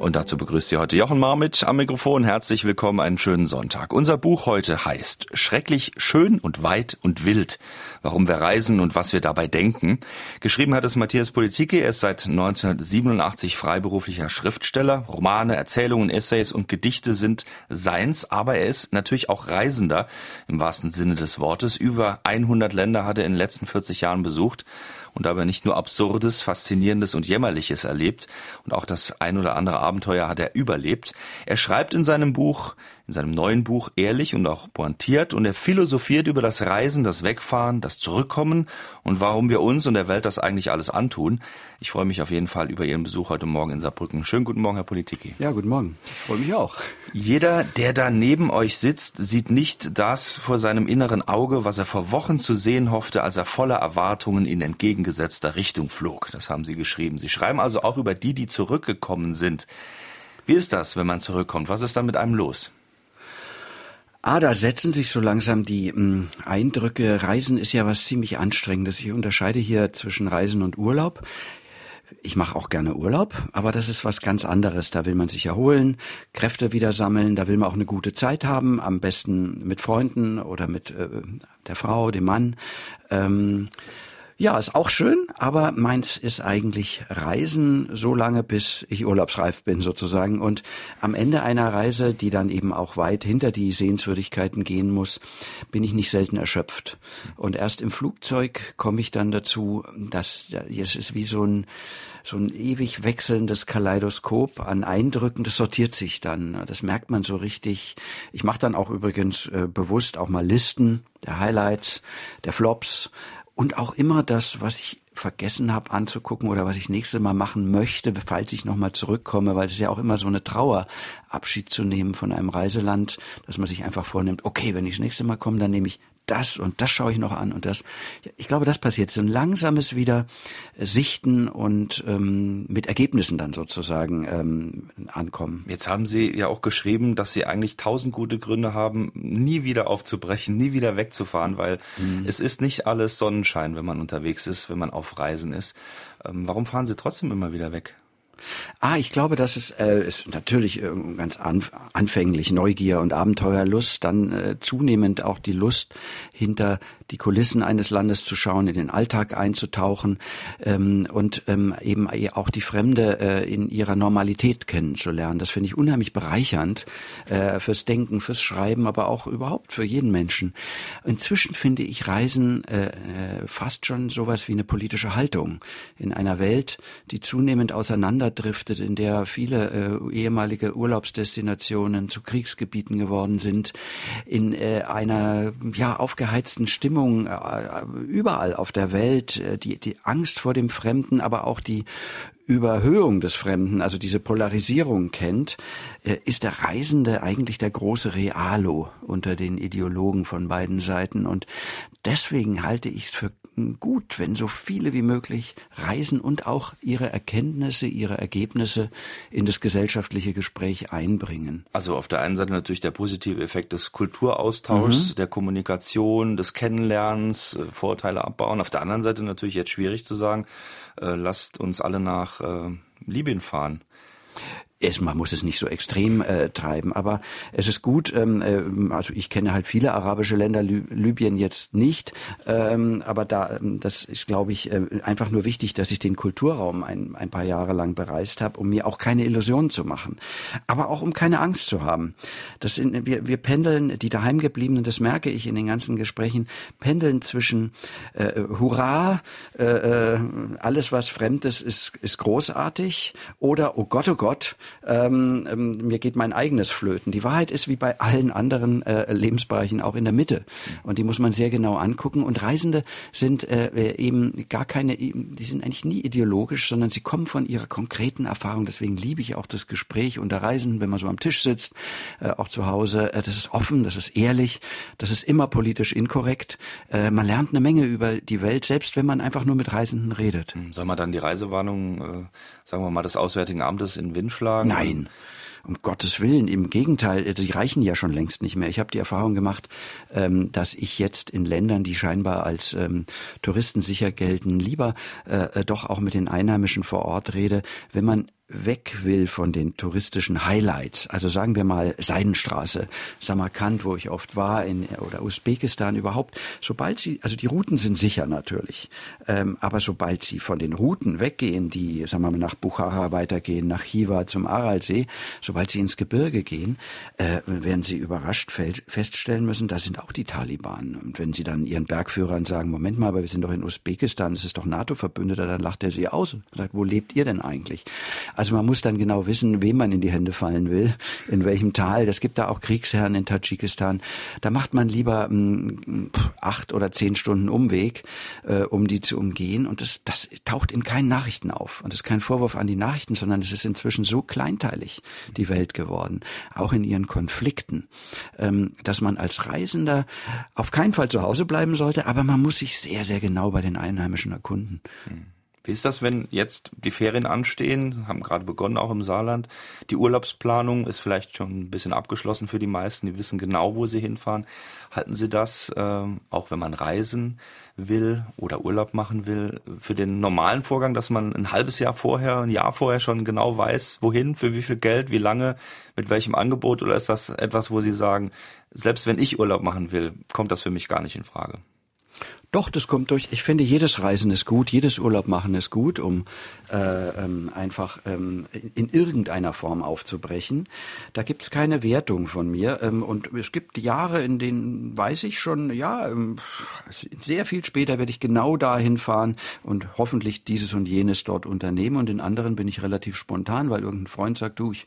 Und dazu begrüßt Sie heute Jochen Marmit am Mikrofon. Herzlich willkommen, einen schönen Sonntag. Unser Buch heute heißt Schrecklich schön und weit und wild. Warum wir reisen und was wir dabei denken. Geschrieben hat es Matthias Politike. Er ist seit 1987 freiberuflicher Schriftsteller. Romane, Erzählungen, Essays und Gedichte sind seins. Aber er ist natürlich auch Reisender im wahrsten Sinne des Wortes. Über 100 Länder hat er in den letzten 40 Jahren besucht und dabei nicht nur Absurdes, Faszinierendes und Jämmerliches erlebt und auch das ein oder andere Abenteuer hat er überlebt. Er schreibt in seinem Buch in seinem neuen Buch ehrlich und auch pointiert und er philosophiert über das Reisen, das Wegfahren, das Zurückkommen und warum wir uns und der Welt das eigentlich alles antun. Ich freue mich auf jeden Fall über Ihren Besuch heute Morgen in Saarbrücken. Schönen guten Morgen, Herr Politiki. Ja, guten Morgen. Ich freue mich auch. Jeder, der da neben euch sitzt, sieht nicht das vor seinem inneren Auge, was er vor Wochen zu sehen hoffte, als er voller Erwartungen in entgegengesetzter Richtung flog. Das haben Sie geschrieben. Sie schreiben also auch über die, die zurückgekommen sind. Wie ist das, wenn man zurückkommt? Was ist dann mit einem los? Ah, da setzen sich so langsam die mh, hm, Eindrücke. Reisen ist ja was ziemlich Anstrengendes. Ich unterscheide hier zwischen Reisen und Urlaub. Ich mache auch gerne Urlaub, aber das ist was ganz anderes. Da will man sich erholen, Kräfte wieder sammeln, da will man auch eine gute Zeit haben, am besten mit Freunden oder mit äh, der Frau, dem Mann. Ähm, ja, ist auch schön, aber meins ist eigentlich Reisen so lange, bis ich urlaubsreif bin sozusagen. Und am Ende einer Reise, die dann eben auch weit hinter die Sehenswürdigkeiten gehen muss, bin ich nicht selten erschöpft. Und erst im Flugzeug komme ich dann dazu, dass es ist wie so ein so ein ewig wechselndes Kaleidoskop an Eindrücken, das sortiert sich dann. Das merkt man so richtig. Ich mache dann auch übrigens äh, bewusst auch mal Listen der Highlights, der Flops und auch immer das, was ich vergessen habe anzugucken oder was ich nächste Mal machen möchte, falls ich nochmal zurückkomme, weil es ist ja auch immer so eine Trauer, Abschied zu nehmen von einem Reiseland, dass man sich einfach vornimmt, okay, wenn ich das nächste Mal komme, dann nehme ich das und das schaue ich noch an und das. Ich glaube, das passiert. So ein langsames wieder Sichten und ähm, mit Ergebnissen dann sozusagen ähm, ankommen. Jetzt haben Sie ja auch geschrieben, dass Sie eigentlich tausend gute Gründe haben, nie wieder aufzubrechen, nie wieder wegzufahren, weil mhm. es ist nicht alles Sonnenschein, wenn man unterwegs ist, wenn man auf Reisen ist. Ähm, warum fahren Sie trotzdem immer wieder weg? Ah, ich glaube, das ist, äh, ist natürlich äh, ganz an, anfänglich Neugier und Abenteuerlust, dann äh, zunehmend auch die Lust hinter die Kulissen eines Landes zu schauen, in den Alltag einzutauchen ähm, und ähm, eben auch die Fremde äh, in ihrer Normalität kennenzulernen. Das finde ich unheimlich bereichernd äh, fürs Denken, fürs Schreiben, aber auch überhaupt für jeden Menschen. Inzwischen finde ich Reisen äh, äh fast schon sowas wie eine politische Haltung in einer Welt, die zunehmend auseinanderdriftet, in der viele äh, ehemalige Urlaubsdestinationen zu Kriegsgebieten geworden sind, in äh, einer ja aufgeheizten Stimmung Stimmung äh, überall auf der Welt, äh, die, die Angst vor dem Fremden, aber auch die Überhöhung des Fremden, also diese Polarisierung kennt, äh, ist der Reisende eigentlich der große Realo unter den Ideologen von beiden Seiten. Und deswegen halte ich es für gut, wenn so viele wie möglich reisen und auch ihre Erkenntnisse, ihre Ergebnisse in das gesellschaftliche Gespräch einbringen. Also auf der einen Seite natürlich der positive Effekt des Kulturaustauschs, mhm. der Kommunikation, des Kennenlernens, äh, Vorurteile abbauen. Auf der anderen Seite natürlich jetzt schwierig zu sagen, äh, lasst uns alle nach äh, Libyen fahren es, man muss es nicht so extrem äh, treiben, aber es ist gut, ähm, äh, also ich kenne halt viele arabische Länder, Lü Libyen jetzt nicht, ähm, aber da, ähm, das ist, glaube ich, äh, einfach nur wichtig, dass ich den Kulturraum ein, ein paar Jahre lang bereist habe, um mir auch keine Illusionen zu machen, aber auch um keine Angst zu haben. Das sind, wir, wir pendeln, die daheimgebliebenen, das merke ich in den ganzen Gesprächen, pendeln zwischen äh, Hurra, äh, äh, alles was Fremdes ist, ist großartig oder oh Gott, oh Gott, ähm, ähm, mir geht mein eigenes flöten. Die Wahrheit ist wie bei allen anderen äh, Lebensbereichen auch in der Mitte. Und die muss man sehr genau angucken. Und Reisende sind äh, eben gar keine, die sind eigentlich nie ideologisch, sondern sie kommen von ihrer konkreten Erfahrung. Deswegen liebe ich auch das Gespräch unter Reisen, wenn man so am Tisch sitzt, äh, auch zu Hause. Äh, das ist offen, das ist ehrlich, das ist immer politisch inkorrekt. Äh, man lernt eine Menge über die Welt, selbst wenn man einfach nur mit Reisenden redet. Soll man dann die Reisewarnung, äh, sagen wir mal, des Auswärtigen Amtes in Wind schlagen? Nein. Um Gottes Willen, im Gegenteil, äh, die reichen ja schon längst nicht mehr. Ich habe die Erfahrung gemacht, ähm, dass ich jetzt in Ländern, die scheinbar als ähm, Touristen sicher gelten, lieber äh, äh doch auch mit den Einheimischen vor Ort rede, wenn man weg will von den touristischen Highlights, also sagen wir mal Seidenstraße, Samarkand, wo ich oft war, in, oder Usbekistan überhaupt, sobald sie, also die Routen sind sicher natürlich, ähm, aber sobald sie von den Routen weggehen, die, sagen wir mal, nach Bukhara weitergehen, nach Chiva zum Aralsee, sobald sie ins Gebirge gehen, äh, werden sie überrascht feststellen müssen, da sind auch die Taliban. Und wenn sie dann ihren Bergführern sagen, Moment mal, aber wir sind doch in Usbekistan, das ist doch NATO-Verbündeter, dann lacht er sie aus und sagt, wo lebt ihr denn eigentlich? Also man muss dann genau wissen, wem man in die Hände fallen will, in welchem Tal. Das gibt da auch Kriegsherren in Tadschikistan. Da macht man lieber ähm, acht oder zehn Stunden Umweg, äh, um die zu umgehen. Und das, das taucht in keinen Nachrichten auf. Und das ist kein Vorwurf an die Nachrichten, sondern es ist inzwischen so kleinteilig, die Welt geworden, auch in ihren Konflikten, ähm, dass man als Reisender auf keinen Fall zu Hause bleiben sollte, aber man muss sich sehr, sehr genau bei den Einheimischen erkunden. Hm. Wie ist das, wenn jetzt die Ferien anstehen, haben gerade begonnen auch im Saarland, die Urlaubsplanung ist vielleicht schon ein bisschen abgeschlossen für die meisten, die wissen genau, wo sie hinfahren. Halten Sie das, äh, auch wenn man reisen will oder Urlaub machen will, für den normalen Vorgang, dass man ein halbes Jahr vorher, ein Jahr vorher schon genau weiß, wohin, für wie viel Geld, wie lange, mit welchem Angebot, oder ist das etwas, wo Sie sagen, selbst wenn ich Urlaub machen will, kommt das für mich gar nicht in Frage? Doch, das kommt durch. Ich finde, jedes Reisen ist gut, jedes Urlaub machen ist gut, um äh, ähm, einfach ähm, in irgendeiner Form aufzubrechen. Da gibt's keine Wertung von mir. Ähm, und es gibt Jahre, in denen weiß ich schon, ja, ähm, sehr viel später werde ich genau dahin fahren und hoffentlich dieses und jenes dort unternehmen. Und in anderen bin ich relativ spontan, weil irgendein Freund sagt, du, ich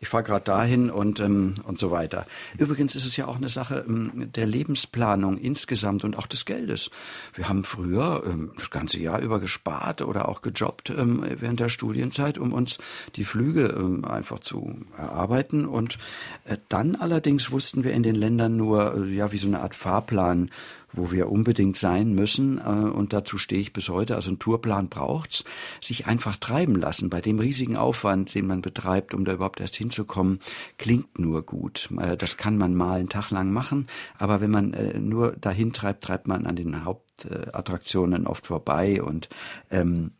ich fahre gerade dahin und, ähm, und so weiter. Übrigens ist es ja auch eine Sache ähm, der Lebensplanung insgesamt und auch des Geldes. Wir haben früher ähm, das ganze Jahr über gespart oder auch gejobbt ähm, während der Studienzeit, um uns die Flüge ähm, einfach zu erarbeiten. Und äh, dann allerdings wussten wir in den Ländern nur, äh, ja, wie so eine Art Fahrplan, wo wir unbedingt sein müssen, äh, und dazu stehe ich bis heute, also ein Tourplan braucht's, sich einfach treiben lassen. Bei dem riesigen Aufwand, den man betreibt, um da überhaupt erst hinzukommen, klingt nur gut. Äh, das kann man mal einen Tag lang machen, aber wenn man äh, nur dahin treibt, treibt man an den Haupt Hauptattraktionen oft vorbei und ähm,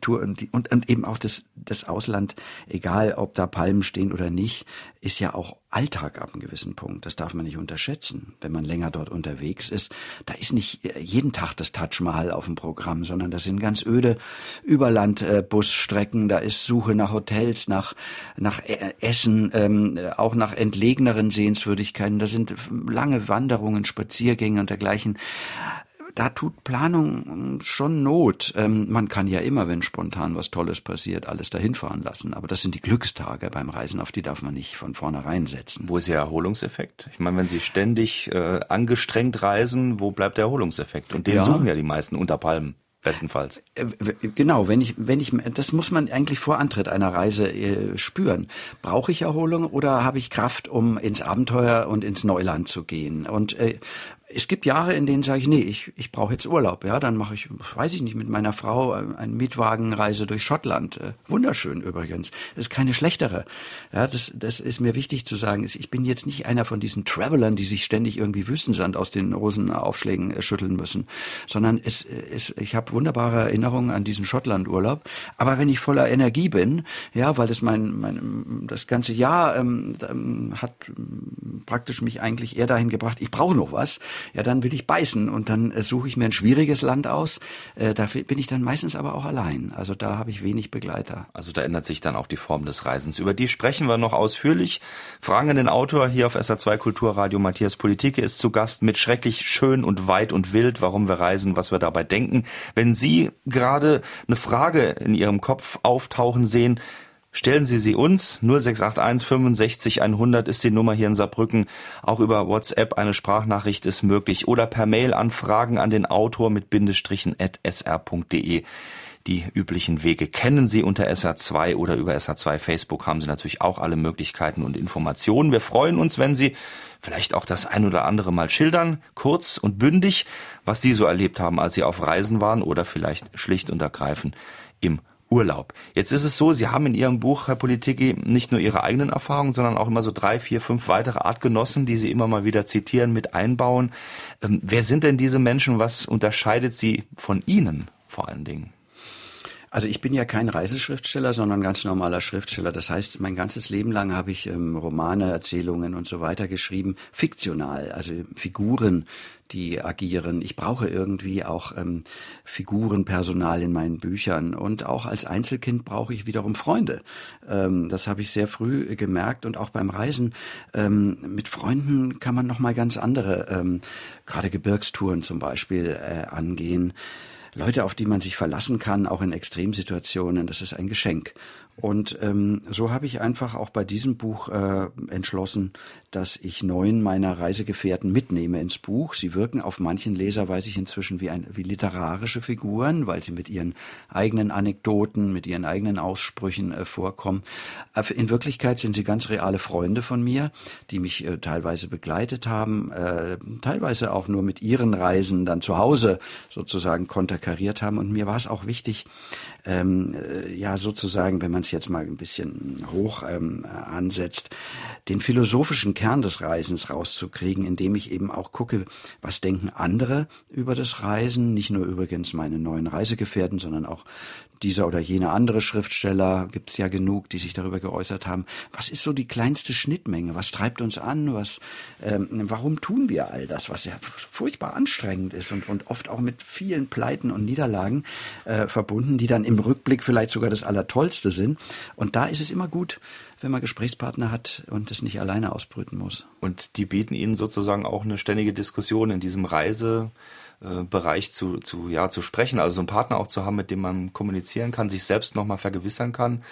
Tour und, und, und eben auch das, das Ausland, egal ob da Palmen stehen oder nicht, ist ja auch Alltag ab einem gewissen Punkt. Das darf man nicht unterschätzen, wenn man länger dort unterwegs ist. Da ist nicht äh, jeden Tag das Taj Mahal auf dem Programm, sondern das sind ganz öde Überlandbusstrecken. Da ist Suche nach Hotels, nach nach e-, Essen, ähm, auch nach entlegeneren Sehenswürdigkeiten. Da sind lange Wanderungen, Spaziergänge und dergleichen da tut Planung schon Not. Ähm, man kann ja immer, wenn spontan was Tolles passiert, alles dahin fahren lassen. Aber das sind die Glückstage beim Reisen, auf die darf man nicht von vornherein setzen. Wo ist der Erholungseffekt? Ich meine, wenn Sie ständig äh, angestrengt reisen, wo bleibt der Erholungseffekt? Und den ja. suchen ja die meisten unter Palmen. Bestenfalls. Äh, genau, wenn ich, wenn ich, das muss man eigentlich vor Antritt einer Reise äh, spüren. Brauche ich Erholung oder habe ich Kraft, um ins Abenteuer und ins Neuland zu gehen? Und äh, es gibt Jahre, in denen sage ich, nee, ich, ich brauche jetzt Urlaub. Ja, dann mache ich, weiß ich nicht, mit meiner Frau äh, eine Mietwagenreise durch Schottland. Äh, wunderschön übrigens. Das ist keine schlechtere. Ja, das, das ist mir wichtig zu sagen. Ich bin jetzt nicht einer von diesen Travelern, die sich ständig irgendwie Wüstensand aus den Rosenaufschlägen äh, schütteln müssen, sondern es, es, ich habe wunderbare Erinnerungen an diesen Schottlandurlaub. Aber wenn ich voller Energie bin, ja, weil das mein, mein das ganze Jahr ähm, ähm hat ähm, praktisch mich eigentlich eher dahin gebracht, ich brauche noch was ja, dann will ich beißen und dann äh, suche ich mir ein schwieriges Land aus. Äh, da bin ich dann meistens aber auch allein. Also da habe ich wenig Begleiter. Also da ändert sich dann auch die Form des Reisens. Über die sprechen wir noch ausführlich. Fragen an den Autor hier auf SA2 Kulturradio. Matthias Politike ist zu Gast mit schrecklich schön und weit und wild, warum wir reisen, was wir dabei denken. Wenn Sie gerade eine Frage in Ihrem Kopf auftauchen sehen, Stellen Sie sie uns. 0681 65 100 ist die Nummer hier in Saarbrücken. Auch über WhatsApp eine Sprachnachricht ist möglich oder per Mail an Fragen an den Autor mit Bindestrichen at sr.de. Die üblichen Wege kennen Sie unter SR2 oder über SR2 Facebook haben Sie natürlich auch alle Möglichkeiten und Informationen. Wir freuen uns, wenn Sie vielleicht auch das ein oder andere mal schildern, kurz und bündig, was Sie so erlebt haben, als Sie auf Reisen waren oder vielleicht schlicht und ergreifend im Urlaub. Jetzt ist es so, Sie haben in Ihrem Buch, Herr Politiki, nicht nur Ihre eigenen Erfahrungen, sondern auch immer so drei, vier, fünf weitere Artgenossen, die Sie immer mal wieder zitieren, mit einbauen. Ähm, wer sind denn diese Menschen? Was unterscheidet sie von Ihnen vor allen Dingen? Also ich bin ja kein Reiseschriftsteller, sondern ganz normaler Schriftsteller. Das heißt, mein ganzes Leben lang habe ich ähm, Romane, Erzählungen und so weiter geschrieben, fiktional, also Figuren, die agieren. Ich brauche irgendwie auch ähm, Figurenpersonal in meinen Büchern und auch als Einzelkind brauche ich wiederum Freunde. Ähm, das habe ich sehr früh gemerkt und auch beim Reisen ähm, mit Freunden kann man noch mal ganz andere, ähm, gerade Gebirgstouren zum Beispiel äh, angehen. Leute, auf die man sich verlassen kann, auch in Extremsituationen, das ist ein Geschenk. Und ähm, so habe ich einfach auch bei diesem Buch äh, entschlossen, dass ich neun meiner Reisegefährten mitnehme ins Buch. Sie wirken auf manchen Leser, weiß ich inzwischen, wie, ein, wie literarische Figuren, weil sie mit ihren eigenen Anekdoten, mit ihren eigenen Aussprüchen äh, vorkommen. Äh, in Wirklichkeit sind sie ganz reale Freunde von mir, die mich äh, teilweise begleitet haben, äh, teilweise auch nur mit ihren Reisen dann zu Hause sozusagen konterkariert haben. Und mir war es auch wichtig, ähm, äh, ja sozusagen, wenn man es jetzt mal ein bisschen hoch ähm, ansetzt, den philosophischen Kern des Reisens rauszukriegen, indem ich eben auch gucke, was denken andere über das Reisen, nicht nur übrigens meine neuen Reisegefährten, sondern auch dieser oder jener andere Schriftsteller, gibt es ja genug, die sich darüber geäußert haben. Was ist so die kleinste Schnittmenge? Was treibt uns an? Was, ähm, warum tun wir all das, was ja furchtbar anstrengend ist und, und oft auch mit vielen Pleiten und Niederlagen äh, verbunden, die dann im Rückblick vielleicht sogar das Allertollste sind. Und da ist es immer gut, wenn man Gesprächspartner hat und es nicht alleine ausbrüten muss. Und die bieten Ihnen sozusagen auch eine ständige Diskussion in diesem Reise äh, Bereich zu, zu, ja, zu sprechen, also so einen Partner auch zu haben, mit dem man kommunizieren kann, sich selbst nochmal vergewissern kann.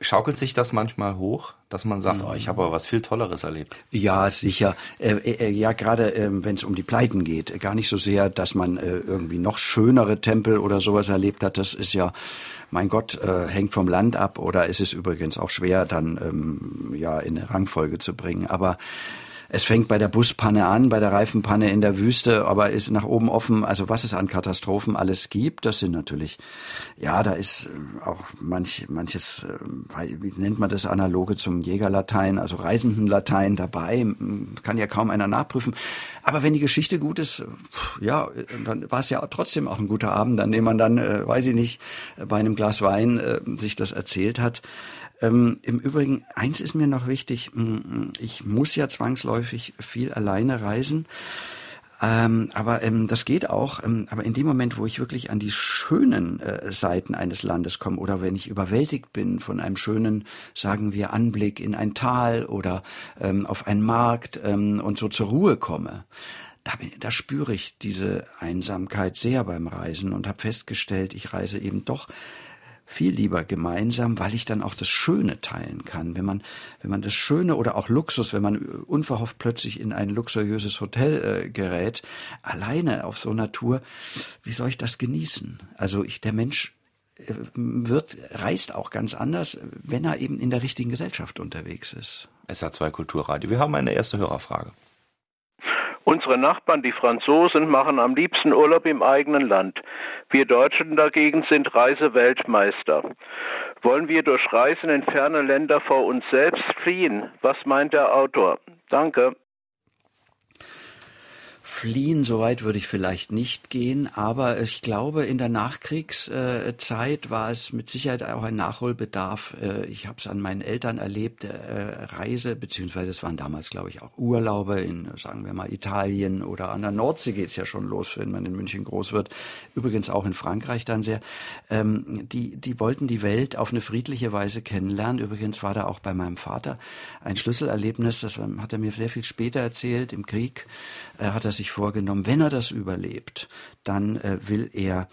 Schaukelt sich das manchmal hoch, dass man sagt, oh, ich habe aber was viel Tolleres erlebt? Ja, sicher. Äh, äh, ja, gerade äh, wenn es um die Pleiten geht. Gar nicht so sehr, dass man äh, irgendwie noch schönere Tempel oder sowas erlebt hat. Das ist ja, mein Gott, äh, hängt vom Land ab. Oder ist es übrigens auch schwer, dann ähm, ja in eine Rangfolge zu bringen. Aber es fängt bei der Buspanne an, bei der Reifenpanne in der Wüste, aber ist nach oben offen, also was es an Katastrophen alles gibt, das sind natürlich, ja, da ist äh, auch manch, manches, äh, wie nennt man das, analoge zum Jägerlatein, also Reisendenlatein dabei, kann ja kaum einer nachprüfen. Aber wenn die Geschichte gut ist, ja, dann war es ja trotzdem auch ein guter Abend, an dem man dann, äh, weiß ich nicht, bei einem Glas Wein äh, sich das erzählt hat. Ähm, Im Übrigen, eins ist mir noch wichtig, ich muss ja zwangsläufig viel alleine reisen. Ähm, aber ähm, das geht auch. Ähm, aber in dem Moment, wo ich wirklich an die schönen äh, Seiten eines Landes komme oder wenn ich überwältigt bin von einem schönen, sagen wir, Anblick in ein Tal oder ähm, auf einen Markt ähm, und so zur Ruhe komme, da, bin, da spüre ich diese Einsamkeit sehr beim Reisen und habe festgestellt, ich reise eben doch viel lieber gemeinsam, weil ich dann auch das Schöne teilen kann. Wenn man, wenn man das Schöne oder auch Luxus, wenn man unverhofft plötzlich in ein luxuriöses Hotel äh, gerät, alleine auf so einer Tour, wie soll ich das genießen? Also ich, der Mensch äh, wird, reist auch ganz anders, wenn er eben in der richtigen Gesellschaft unterwegs ist. Es hat zwei Kulturradio. Wir haben eine erste Hörerfrage. Unsere Nachbarn, die Franzosen, machen am liebsten Urlaub im eigenen Land. Wir Deutschen dagegen sind Reiseweltmeister. Wollen wir durch Reisen in ferne Länder vor uns selbst fliehen? Was meint der Autor? Danke. Fliehen, so weit würde ich vielleicht nicht gehen, aber ich glaube, in der Nachkriegszeit war es mit Sicherheit auch ein Nachholbedarf. Äh, ich habe es an meinen Eltern erlebt, äh, Reise, beziehungsweise es waren damals, glaube ich, auch Urlaube in, sagen wir mal, Italien oder an der Nordsee geht's ja schon los, wenn man in München groß wird. Übrigens auch in Frankreich dann sehr. Ähm, die, die wollten die Welt auf eine friedliche Weise kennenlernen. Übrigens war da auch bei meinem Vater ein Schlüsselerlebnis, das hat er mir sehr viel später erzählt, im Krieg äh, hat er sich vorgenommen, wenn er das überlebt, dann äh, will er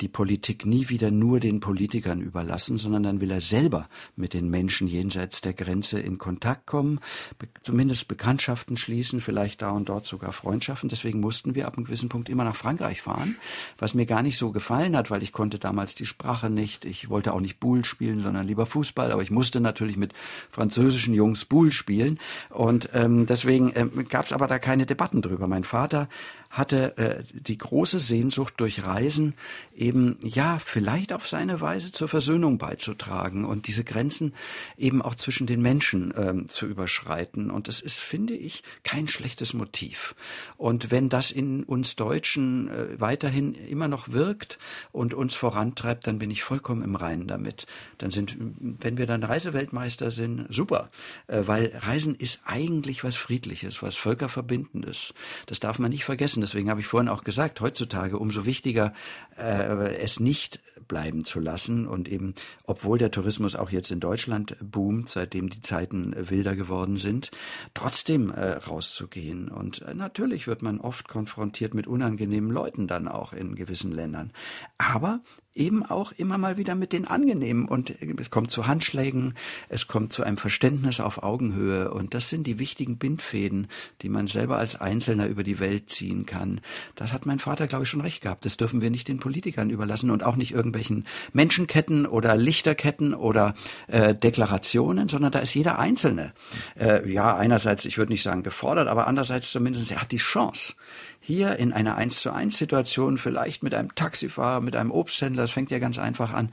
die Politik nie wieder nur den Politikern überlassen, sondern dann will er selber mit den Menschen jenseits der Grenze in Kontakt kommen, be zumindest Bekanntschaften schließen, vielleicht da und dort sogar Freundschaften. Deswegen mussten wir ab einem gewissen Punkt immer nach Frankreich fahren, was mir gar nicht so gefallen hat, weil ich konnte damals die Sprache nicht. Ich wollte auch nicht Boule spielen, sondern lieber Fußball, aber ich musste natürlich mit französischen Jungs Boule spielen und ähm, deswegen ähm, gab es aber da keine Debatten drüber. Mein Vater hatte äh, die große Sehnsucht durch Reisen eben, ja, vielleicht auf seine Weise zur Versöhnung beizutragen und diese Grenzen eben auch zwischen den Menschen ähm, zu überschreiten. Und das ist, finde ich, kein schlechtes Motiv. Und wenn das in uns Deutschen äh, weiterhin immer noch wirkt und uns vorantreibt, dann bin ich vollkommen im Reinen damit. Dann sind, wenn wir dann Reiseweltmeister sind, super. Äh, weil Reisen ist eigentlich was Friedliches, was Völkerverbindendes. Das darf man nicht vergessen. Deswegen habe ich vorhin auch gesagt, heutzutage umso wichtiger, äh, es nicht bleiben zu lassen und eben, obwohl der Tourismus auch jetzt in Deutschland boomt, seitdem die Zeiten wilder geworden sind, trotzdem äh, rauszugehen. Und äh, natürlich wird man oft konfrontiert mit unangenehmen Leuten dann auch in gewissen Ländern. Aber eben auch immer mal wieder mit den angenehmen und es kommt zu Handschlägen, es kommt zu einem Verständnis auf Augenhöhe und das sind die wichtigen Bindfäden, die man selber als Einzelner über die Welt ziehen kann. Das hat mein Vater, glaube ich, schon recht gehabt. Das dürfen wir nicht den Politikern überlassen und auch nicht irgendwelchen Menschenketten oder Lichterketten oder äh, Deklarationen, sondern da ist jeder Einzelne. Äh, ja, einerseits, ich würde nicht sagen gefordert, aber andererseits zumindest, er hat die Chance hier in einer 1 zu 1 Situation vielleicht mit einem Taxifahrer, mit einem Obsthändler, das fängt ja ganz einfach an,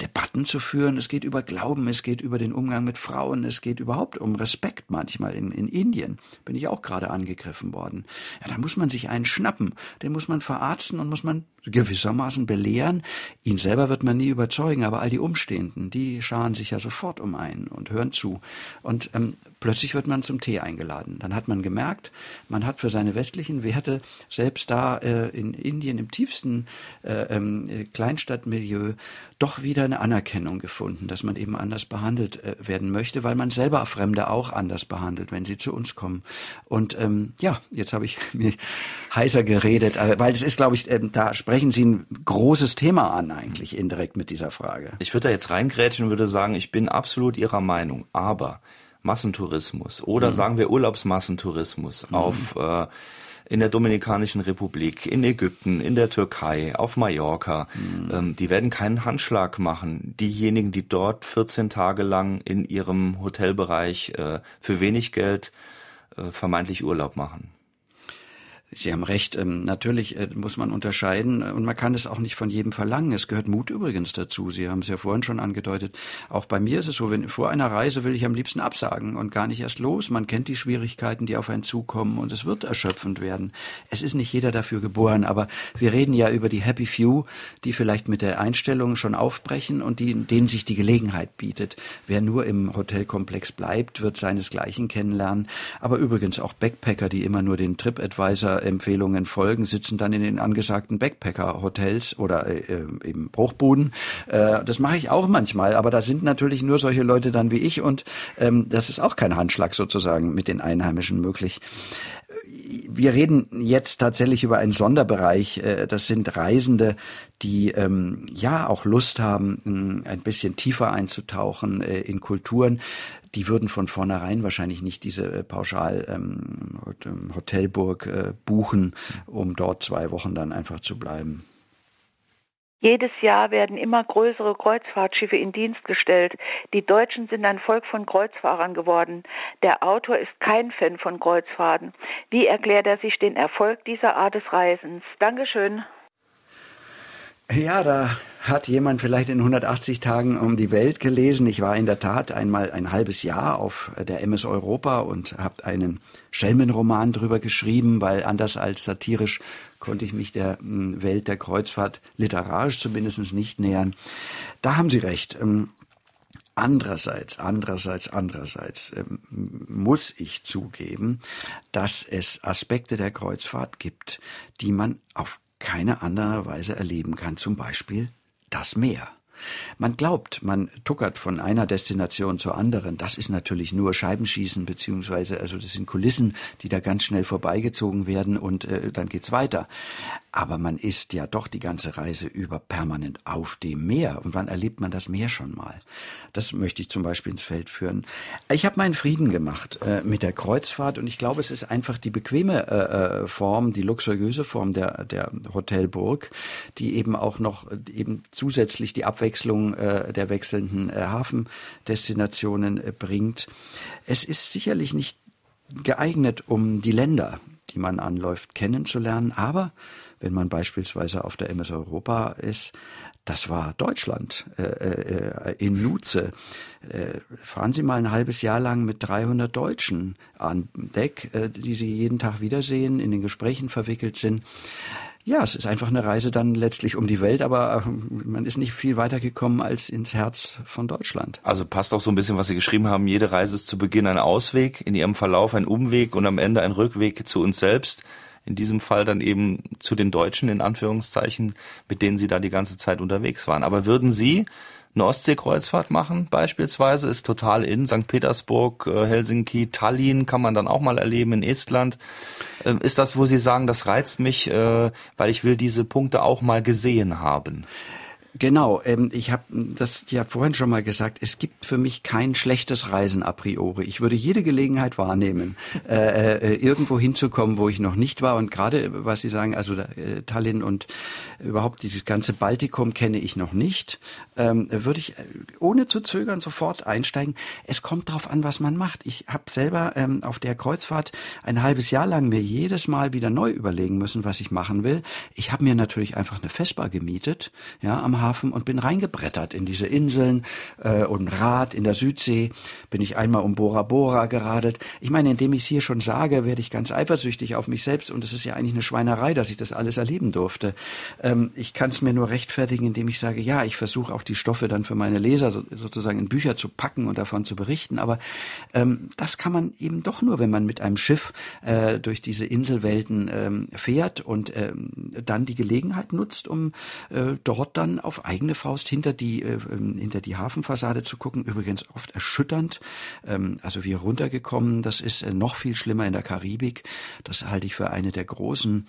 Debatten zu führen. Es geht über Glauben, es geht über den Umgang mit Frauen, es geht überhaupt um Respekt manchmal. In, in Indien bin ich auch gerade angegriffen worden. Ja, da muss man sich einen schnappen, den muss man verarzten und muss man gewissermaßen belehren. Ihn selber wird man nie überzeugen, aber all die Umstehenden, die scharen sich ja sofort um einen und hören zu. Und ähm, plötzlich wird man zum Tee eingeladen. Dann hat man gemerkt, man hat für seine westlichen Werte selbst da äh, in Indien im tiefsten äh, ähm, Kleinstadtmilieu doch wieder eine Anerkennung gefunden, dass man eben anders behandelt äh, werden möchte, weil man selber Fremde auch anders behandelt, wenn sie zu uns kommen. Und ähm, ja, jetzt habe ich mir heißer geredet, äh, weil es ist, glaube ich, äh, da sprechen Sie ein großes Thema an eigentlich indirekt mit dieser Frage. Ich würde da jetzt reingrätschen und würde sagen, ich bin absolut Ihrer Meinung, aber Massentourismus oder mhm. sagen wir Urlaubsmassentourismus mhm. auf äh, in der Dominikanischen Republik, in Ägypten, in der Türkei, auf Mallorca. Mhm. Ähm, die werden keinen Handschlag machen. Diejenigen, die dort 14 Tage lang in ihrem Hotelbereich äh, für wenig Geld äh, vermeintlich Urlaub machen. Sie haben recht. Ähm, natürlich äh, muss man unterscheiden und man kann es auch nicht von jedem verlangen. Es gehört Mut übrigens dazu. Sie haben es ja vorhin schon angedeutet. Auch bei mir ist es so, wenn vor einer Reise will ich am liebsten absagen und gar nicht erst los. Man kennt die Schwierigkeiten, die auf einen zukommen und es wird erschöpfend werden. Es ist nicht jeder dafür geboren, aber wir reden ja über die Happy Few, die vielleicht mit der Einstellung schon aufbrechen und die, denen sich die Gelegenheit bietet. Wer nur im Hotelkomplex bleibt, wird seinesgleichen kennenlernen. Aber übrigens auch Backpacker, die immer nur den TripAdvisor Empfehlungen folgen, sitzen dann in den angesagten Backpacker-Hotels oder äh, äh, eben Bruchbuden. Äh, das mache ich auch manchmal, aber da sind natürlich nur solche Leute dann wie ich und ähm, das ist auch kein Handschlag sozusagen mit den Einheimischen möglich wir reden jetzt tatsächlich über einen Sonderbereich. Äh, das sind Reisende, die ähm, ja auch Lust haben, ein bisschen tiefer einzutauchen äh, in Kulturen, die würden von vornherein wahrscheinlich nicht diese äh, pauschal ähm, Hotelburg äh, buchen, um dort zwei Wochen dann einfach zu bleiben. Jedes Jahr werden immer größere Kreuzfahrtschiffe in Dienst gestellt. Die Deutschen sind ein Volk von Kreuzfahrern geworden. Der Autor ist kein Fan von Kreuzfahrten. Wie erklärt er sich den Erfolg dieser Art des Reisens? Dankeschön. Ja, da hat jemand vielleicht in 180 Tagen um die Welt gelesen. Ich war in der Tat einmal ein halbes Jahr auf der MS Europa und habe einen Schelmenroman drüber geschrieben, weil anders als satirisch konnte ich mich der hm, Welt der Kreuzfahrt literarisch zumindest nicht nähern. Da haben Sie recht. Ähm, andererseits, andererseits, andererseits ähm, muss ich zugeben, dass es Aspekte der Kreuzfahrt gibt, die man auf keine andere Weise erleben kann, zum Beispiel das Meer. Man glaubt, man tuckert von einer Destination zur anderen. Das ist natürlich nur Scheibenschießen, beziehungsweise, also das sind Kulissen, die da ganz schnell vorbeigezogen werden und äh, dann geht's weiter. Aber man ist ja doch die ganze Reise über permanent auf dem Meer. Und wann erlebt man das Meer schon mal? Das möchte ich zum Beispiel ins Feld führen. Ich habe meinen Frieden gemacht äh, mit der Kreuzfahrt und ich glaube, es ist einfach die bequeme äh, äh, Form, die luxuriöse Form der, der Hotelburg, die eben auch noch eben zusätzlich die Abwechslung äh, der wechselnden äh, Hafendestinationen äh, bringt. Es ist sicherlich nicht geeignet, um die Länder die man anläuft, kennenzulernen. Aber wenn man beispielsweise auf der MS Europa ist, das war Deutschland äh, äh, in Nuze. Äh, fahren Sie mal ein halbes Jahr lang mit 300 Deutschen an Deck, äh, die Sie jeden Tag wiedersehen, in den Gesprächen verwickelt sind. Ja, es ist einfach eine Reise dann letztlich um die Welt, aber äh, man ist nicht viel weiter gekommen als ins Herz von Deutschland. Also passt auch so ein bisschen, was Sie geschrieben haben. Jede Reise ist zu Beginn ein Ausweg, in ihrem Verlauf ein Umweg und am Ende ein Rückweg zu uns selbst in diesem Fall dann eben zu den Deutschen in Anführungszeichen, mit denen Sie da die ganze Zeit unterwegs waren. Aber würden Sie eine Ostseekreuzfahrt machen beispielsweise, ist total in St. Petersburg, äh, Helsinki, Tallinn kann man dann auch mal erleben in Estland. Ähm, ist das, wo Sie sagen, das reizt mich, äh, weil ich will diese Punkte auch mal gesehen haben? Genau, ähm, ich habe das ja vorhin schon mal gesagt, es gibt für mich kein schlechtes Reisen a priori. Ich würde jede Gelegenheit wahrnehmen, äh, äh, irgendwo hinzukommen, wo ich noch nicht war. Und gerade, was Sie sagen, also äh, Tallinn und überhaupt dieses ganze Baltikum kenne ich noch nicht, ähm, würde ich äh, ohne zu zögern sofort einsteigen. Es kommt darauf an, was man macht. Ich habe selber ähm, auf der Kreuzfahrt ein halbes Jahr lang mir jedes Mal wieder neu überlegen müssen, was ich machen will. Ich habe mir natürlich einfach eine Vespa gemietet, ja, am Hafen und bin reingebrettert in diese Inseln äh, und Rad in der Südsee. Bin ich einmal um Bora Bora geradelt. Ich meine, indem ich es hier schon sage, werde ich ganz eifersüchtig auf mich selbst und es ist ja eigentlich eine Schweinerei, dass ich das alles erleben durfte. Ähm, ich kann es mir nur rechtfertigen, indem ich sage, ja, ich versuche auch die Stoffe dann für meine Leser so, sozusagen in Bücher zu packen und davon zu berichten. Aber ähm, das kann man eben doch nur, wenn man mit einem Schiff äh, durch diese Inselwelten ähm, fährt und ähm, dann die Gelegenheit nutzt, um äh, dort dann auf auf eigene Faust hinter die, äh, ähm, hinter die Hafenfassade zu gucken. Übrigens oft erschütternd. Ähm, also wir runtergekommen, das ist äh, noch viel schlimmer in der Karibik. Das halte ich für eine der großen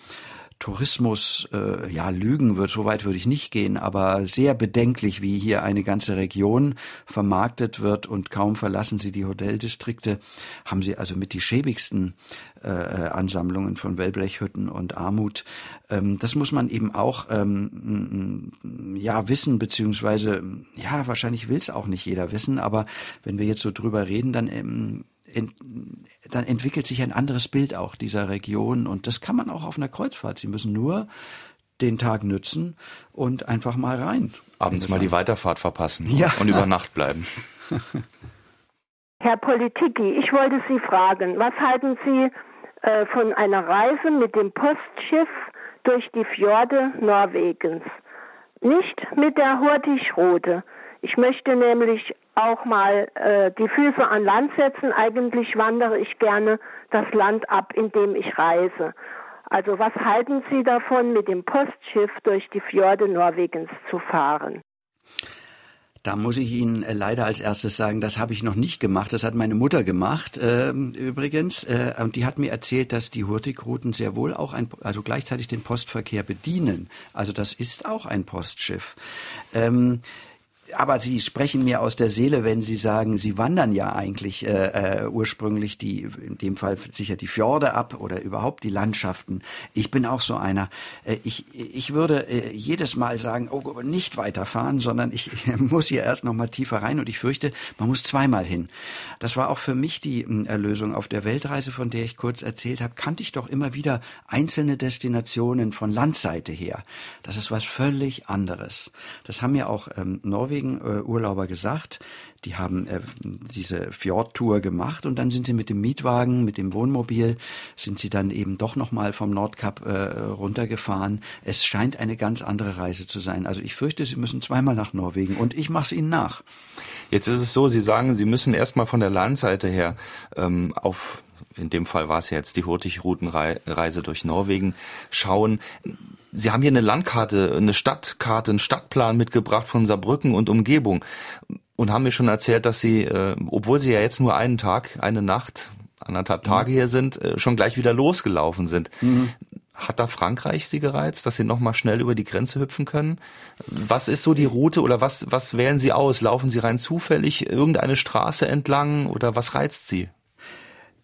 Tourismus, äh, ja, Lügen wird, so weit würde ich nicht gehen, aber sehr bedenklich, wie hier eine ganze Region vermarktet wird und kaum verlassen sie die Hoteldistrikte, haben sie also mit die schäbigsten äh, Ansammlungen von Wellblechhütten und Armut. Ähm, das muss man eben auch ähm, ja wissen, beziehungsweise ja, wahrscheinlich will es auch nicht jeder wissen, aber wenn wir jetzt so drüber reden, dann ähm, ent, dann entwickelt sich ein anderes Bild auch dieser Region und das kann man auch auf einer Kreuzfahrt. Sie müssen nur den Tag nützen und einfach mal rein. Abends mal die Weiterfahrt verpassen ja. und über Nacht bleiben. Herr Politiki, ich wollte Sie fragen, was halten Sie äh, von einer Reise mit dem Postschiff durch die Fjorde Norwegens? Nicht mit der Hurtigrute. Ich möchte nämlich auch mal äh, die Füße an Land setzen. Eigentlich wandere ich gerne das Land ab, in dem ich reise. Also was halten Sie davon, mit dem Postschiff durch die Fjorde Norwegens zu fahren? Da muss ich Ihnen äh, leider als erstes sagen, das habe ich noch nicht gemacht. Das hat meine Mutter gemacht äh, übrigens. Äh, und die hat mir erzählt, dass die Hurtigruten sehr wohl auch ein, also gleichzeitig den Postverkehr bedienen. Also das ist auch ein Postschiff. Ähm, aber Sie sprechen mir aus der Seele, wenn Sie sagen, Sie wandern ja eigentlich äh, äh, ursprünglich die, in dem Fall sicher die Fjorde ab oder überhaupt die Landschaften. Ich bin auch so einer. Äh, ich, ich würde äh, jedes Mal sagen, oh, nicht weiterfahren, sondern ich, ich muss hier erst noch mal tiefer rein und ich fürchte, man muss zweimal hin. Das war auch für mich die äh, Erlösung auf der Weltreise, von der ich kurz erzählt habe, kannte ich doch immer wieder einzelne Destinationen von Landseite her. Das ist was völlig anderes. Das haben ja auch ähm, Norwegen Norwegen-Urlauber äh, gesagt. Die haben äh, diese Fjordtour gemacht und dann sind sie mit dem Mietwagen, mit dem Wohnmobil, sind sie dann eben doch nochmal vom Nordkap äh, runtergefahren. Es scheint eine ganz andere Reise zu sein. Also ich fürchte, sie müssen zweimal nach Norwegen und ich mache es ihnen nach. Jetzt ist es so, Sie sagen, Sie müssen erstmal von der Landseite her ähm, auf in dem Fall war es ja jetzt die Hurtigroutenreise durch Norwegen, schauen. Sie haben hier eine Landkarte, eine Stadtkarte, einen Stadtplan mitgebracht von Saarbrücken und Umgebung und haben mir schon erzählt, dass Sie, äh, obwohl Sie ja jetzt nur einen Tag, eine Nacht, anderthalb mhm. Tage hier sind, äh, schon gleich wieder losgelaufen sind. Mhm. Hat da Frankreich Sie gereizt, dass Sie nochmal schnell über die Grenze hüpfen können? Was ist so die Route oder was, was wählen Sie aus? Laufen Sie rein zufällig irgendeine Straße entlang oder was reizt Sie?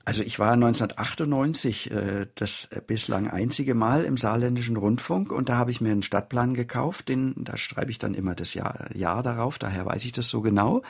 Also ich war 1998 äh, das bislang einzige Mal im saarländischen Rundfunk und da habe ich mir einen Stadtplan gekauft, den da schreibe ich dann immer das Jahr, Jahr darauf, daher weiß ich das so genau.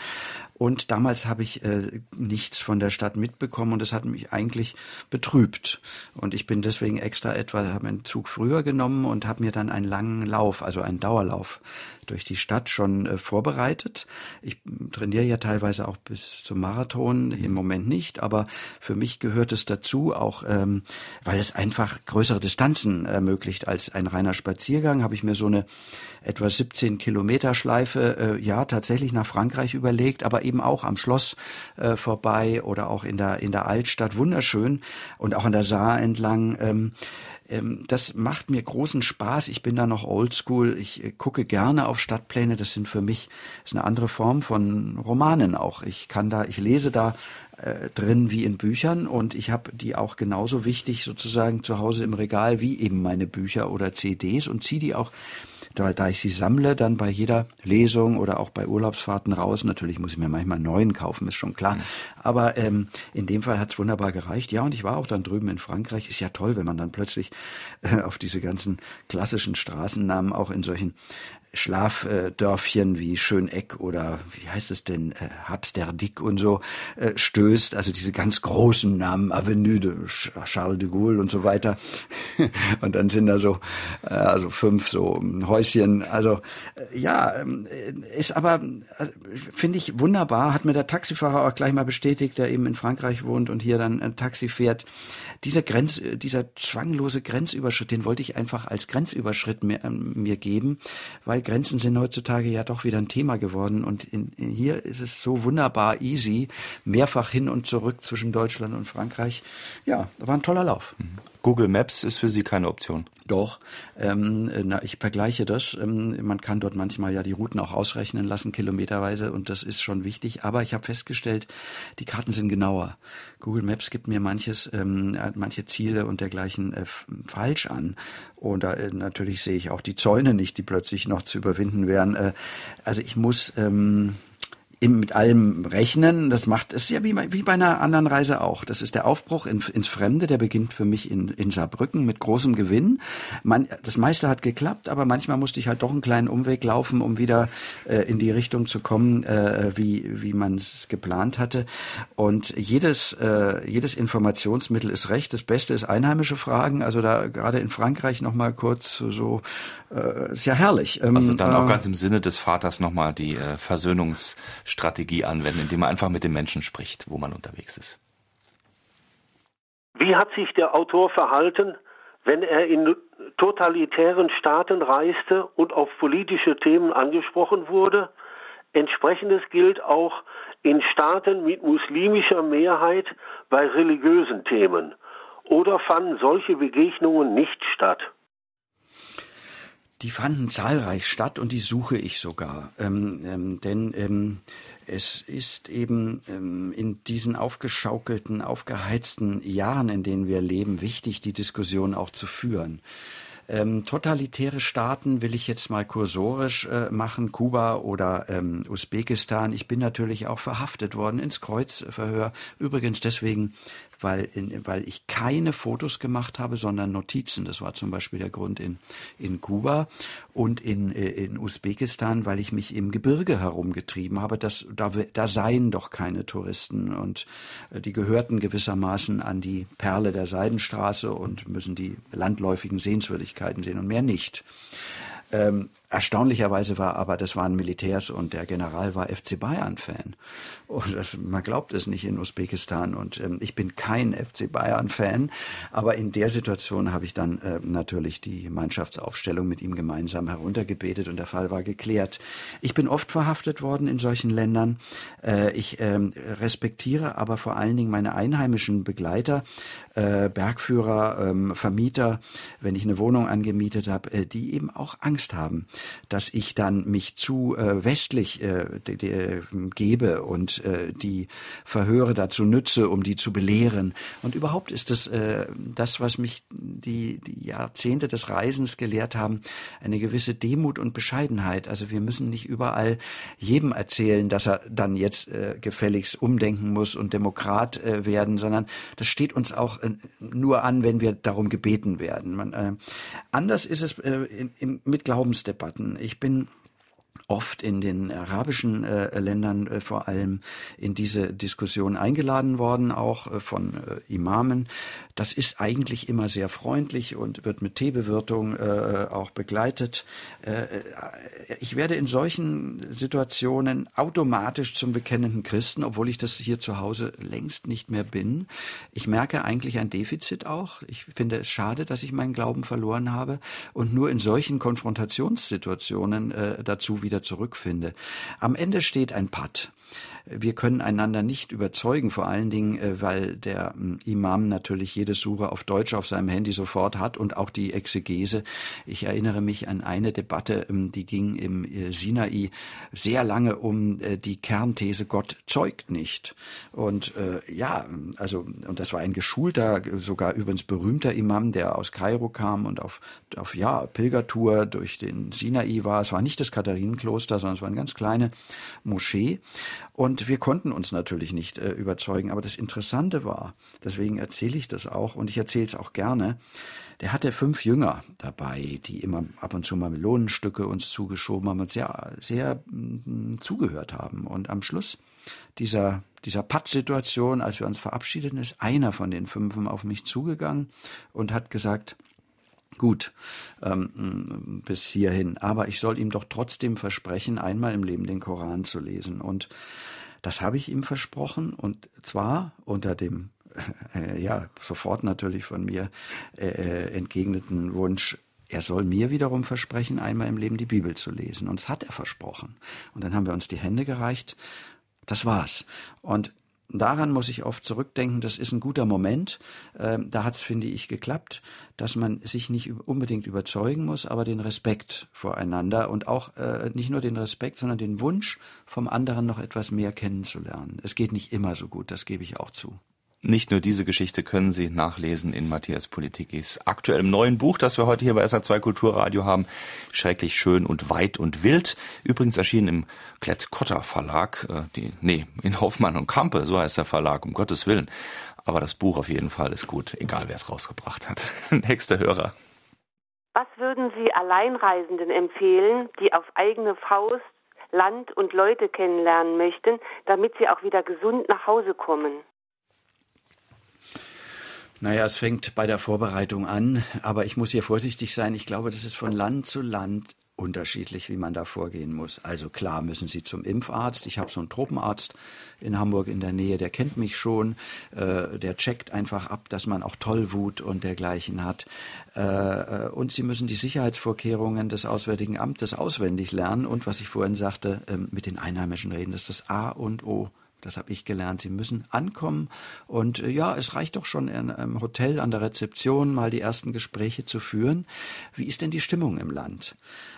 Und damals habe ich äh, nichts von der Stadt mitbekommen und das hat mich eigentlich betrübt. Und ich bin deswegen extra etwa, habe einen Zug früher genommen und habe mir dann einen langen Lauf, also einen Dauerlauf durch die Stadt schon äh, vorbereitet. Ich trainiere ja teilweise auch bis zum Marathon, im Moment nicht, aber für mich gehört es dazu, auch ähm, weil es einfach größere Distanzen ermöglicht als ein reiner Spaziergang, habe ich mir so eine etwa 17 Kilometer Schleife, äh, ja, tatsächlich nach Frankreich überlegt, aber eben auch am Schloss äh, vorbei oder auch in der, in der Altstadt, wunderschön und auch an der Saar entlang. Ähm, ähm, das macht mir großen Spaß. Ich bin da noch oldschool. Ich äh, gucke gerne auf Stadtpläne. Das sind für mich ist eine andere Form von Romanen auch. Ich kann da, ich lese da äh, drin wie in Büchern und ich habe die auch genauso wichtig sozusagen zu Hause im Regal wie eben meine Bücher oder CDs und ziehe die auch da, da ich sie sammle, dann bei jeder Lesung oder auch bei Urlaubsfahrten raus. Natürlich muss ich mir manchmal einen neuen kaufen, ist schon klar. Aber ähm, in dem Fall hat es wunderbar gereicht. Ja, und ich war auch dann drüben in Frankreich. Ist ja toll, wenn man dann plötzlich äh, auf diese ganzen klassischen Straßennamen auch in solchen Schlafdörfchen wie Schöneck oder wie heißt es denn, äh, Habsterdick und so äh, stößt, also diese ganz großen Namen, Avenue de Charles de Gaulle und so weiter. und dann sind da so, äh, also fünf so Häuschen. Also ja, äh, ist aber, finde ich wunderbar, hat mir der Taxifahrer auch gleich mal bestätigt, der eben in Frankreich wohnt und hier dann ein Taxi fährt. Dieser Grenz, dieser zwanglose Grenzüberschritt, den wollte ich einfach als Grenzüberschritt mir, mir geben, weil Grenzen sind heutzutage ja doch wieder ein Thema geworden und in, in hier ist es so wunderbar easy, mehrfach hin und zurück zwischen Deutschland und Frankreich. Ja, war ein toller Lauf. Mhm. Google Maps ist für Sie keine Option. Doch, ähm, na, ich vergleiche das. Ähm, man kann dort manchmal ja die Routen auch ausrechnen lassen, kilometerweise, und das ist schon wichtig. Aber ich habe festgestellt, die Karten sind genauer. Google Maps gibt mir manches, ähm, manche Ziele und dergleichen äh, falsch an. Und äh, natürlich sehe ich auch die Zäune nicht, die plötzlich noch zu überwinden wären. Äh, also ich muss ähm, mit allem rechnen. Das macht es ja wie, wie bei einer anderen Reise auch. Das ist der Aufbruch in, ins Fremde, der beginnt für mich in, in Saarbrücken mit großem Gewinn. Man, das meiste hat geklappt, aber manchmal musste ich halt doch einen kleinen Umweg laufen, um wieder äh, in die Richtung zu kommen, äh, wie, wie man es geplant hatte. Und jedes, äh, jedes Informationsmittel ist recht. Das Beste ist einheimische Fragen. Also da gerade in Frankreich nochmal kurz so, äh, ist ja herrlich. Ähm, also dann auch äh, ganz im Sinne des Vaters nochmal die äh, Versöhnungs Strategie anwenden, indem man einfach mit den Menschen spricht, wo man unterwegs ist. Wie hat sich der Autor verhalten, wenn er in totalitären Staaten reiste und auf politische Themen angesprochen wurde? Entsprechendes gilt auch in Staaten mit muslimischer Mehrheit bei religiösen Themen. Oder fanden solche Begegnungen nicht statt? Die fanden zahlreich statt und die suche ich sogar. Ähm, ähm, denn ähm, es ist eben ähm, in diesen aufgeschaukelten, aufgeheizten Jahren, in denen wir leben, wichtig, die Diskussion auch zu führen. Ähm, totalitäre Staaten will ich jetzt mal kursorisch äh, machen, Kuba oder ähm, Usbekistan. Ich bin natürlich auch verhaftet worden ins Kreuzverhör. Übrigens deswegen, weil, in, weil ich keine Fotos gemacht habe, sondern Notizen. Das war zum Beispiel der Grund in, in Kuba und in, äh, in Usbekistan, weil ich mich im Gebirge herumgetrieben habe. Das, da, da seien doch keine Touristen und äh, die gehörten gewissermaßen an die Perle der Seidenstraße und müssen die landläufigen Sehenswürdigkeiten sehen und mehr nicht. Ähm, Erstaunlicherweise war aber, das waren Militärs und der General war FC Bayern-Fan. Und das, man glaubt es nicht in Usbekistan. Und ähm, ich bin kein FC Bayern-Fan. Aber in der Situation habe ich dann äh, natürlich die Mannschaftsaufstellung mit ihm gemeinsam heruntergebetet und der Fall war geklärt. Ich bin oft verhaftet worden in solchen Ländern. Äh, ich äh, respektiere aber vor allen Dingen meine einheimischen Begleiter, äh, Bergführer, ähm, Vermieter, wenn ich eine Wohnung angemietet habe, äh, die eben auch Angst haben dass ich dann mich zu äh, westlich äh, de, gebe und äh, die Verhöre dazu nütze, um die zu belehren. Und überhaupt ist das äh, das, was mich die, die Jahrzehnte des Reisens gelehrt haben, eine gewisse Demut und Bescheidenheit. Also wir müssen nicht überall jedem erzählen, dass er dann jetzt äh, gefälligst umdenken muss und Demokrat äh, werden, sondern das steht uns auch äh, nur an, wenn wir darum gebeten werden. Man, äh, anders ist es äh, in, in, mit Glaubensdebatten. Ich bin oft in den arabischen äh, Ländern äh, vor allem in diese Diskussion eingeladen worden, auch äh, von äh, Imamen. Das ist eigentlich immer sehr freundlich und wird mit Teebewirtung äh, auch begleitet. Äh, ich werde in solchen Situationen automatisch zum bekennenden Christen, obwohl ich das hier zu Hause längst nicht mehr bin. Ich merke eigentlich ein Defizit auch. Ich finde es schade, dass ich meinen Glauben verloren habe und nur in solchen Konfrontationssituationen dazu wieder zurückfinde. Am Ende steht ein Patt. Wir können einander nicht überzeugen, vor allen Dingen, äh, weil der ähm, Imam natürlich jede Suche auf Deutsch auf seinem Handy sofort hat und auch die Exegese. Ich erinnere mich an eine Debatte, ähm, die ging im äh, Sinai sehr lange um äh, die Kernthese, Gott zeugt nicht. Und äh, ja, also, und das war ein geschulter, sogar übrigens berühmter Imam, der aus Kairo kam und auf, auf ja, Pilgertour durch den Sinai war. Es war nicht das Katharinenkloster, sondern es war eine ganz kleine Moschee. Und wir konnten uns natürlich nicht äh, überzeugen. Aber das Interessante war, deswegen erzähle ich das auch und ich erzähle es auch gerne, der hatte fünf Jünger dabei, die immer ab und zu mal Melonenstücke uns zugeschoben haben und sehr, sehr mh, zugehört haben. Und am Schluss dieser, dieser Pattsituation, als wir uns verabschiedeten, ist einer von den Fünfen auf mich zugegangen und hat gesagt, Gut, ähm, bis hierhin. Aber ich soll ihm doch trotzdem versprechen, einmal im Leben den Koran zu lesen. Und das habe ich ihm versprochen. Und zwar unter dem, äh, ja, sofort natürlich von mir äh, äh, entgegneten Wunsch, er soll mir wiederum versprechen, einmal im Leben die Bibel zu lesen. Und das hat er versprochen. Und dann haben wir uns die Hände gereicht. Das war's. Und daran muss ich oft zurückdenken, das ist ein guter Moment. Ähm, da hat es, finde ich, geklappt, dass man sich nicht unbedingt überzeugen muss, aber den Respekt voreinander und auch äh, nicht nur den Respekt, sondern den Wunsch, vom anderen noch etwas mehr kennenzulernen. Es geht nicht immer so gut, das gebe ich auch zu. Nicht nur diese Geschichte können Sie nachlesen in Matthias Politikis aktuellem neuen Buch, das wir heute hier bei SA2 Kulturradio haben. Schrecklich schön und weit und wild. Übrigens erschienen im Klett-Cotta Verlag, äh, die, nee, in Hoffmann und Kampe, so heißt der Verlag, um Gottes Willen. Aber das Buch auf jeden Fall ist gut, egal wer es rausgebracht hat. Nächster Hörer. Was würden Sie Alleinreisenden empfehlen, die auf eigene Faust Land und Leute kennenlernen möchten, damit sie auch wieder gesund nach Hause kommen? Naja, es fängt bei der Vorbereitung an, aber ich muss hier vorsichtig sein. Ich glaube, das ist von Land zu Land unterschiedlich, wie man da vorgehen muss. Also klar müssen Sie zum Impfarzt. Ich habe so einen Tropenarzt in Hamburg in der Nähe, der kennt mich schon. Äh, der checkt einfach ab, dass man auch Tollwut und dergleichen hat. Äh, und Sie müssen die Sicherheitsvorkehrungen des Auswärtigen Amtes auswendig lernen. Und was ich vorhin sagte, äh, mit den Einheimischen reden, das ist das A und O. Das habe ich gelernt. Sie müssen ankommen und äh, ja, es reicht doch schon in einem Hotel an der Rezeption mal die ersten Gespräche zu führen. Wie ist denn die Stimmung im Land?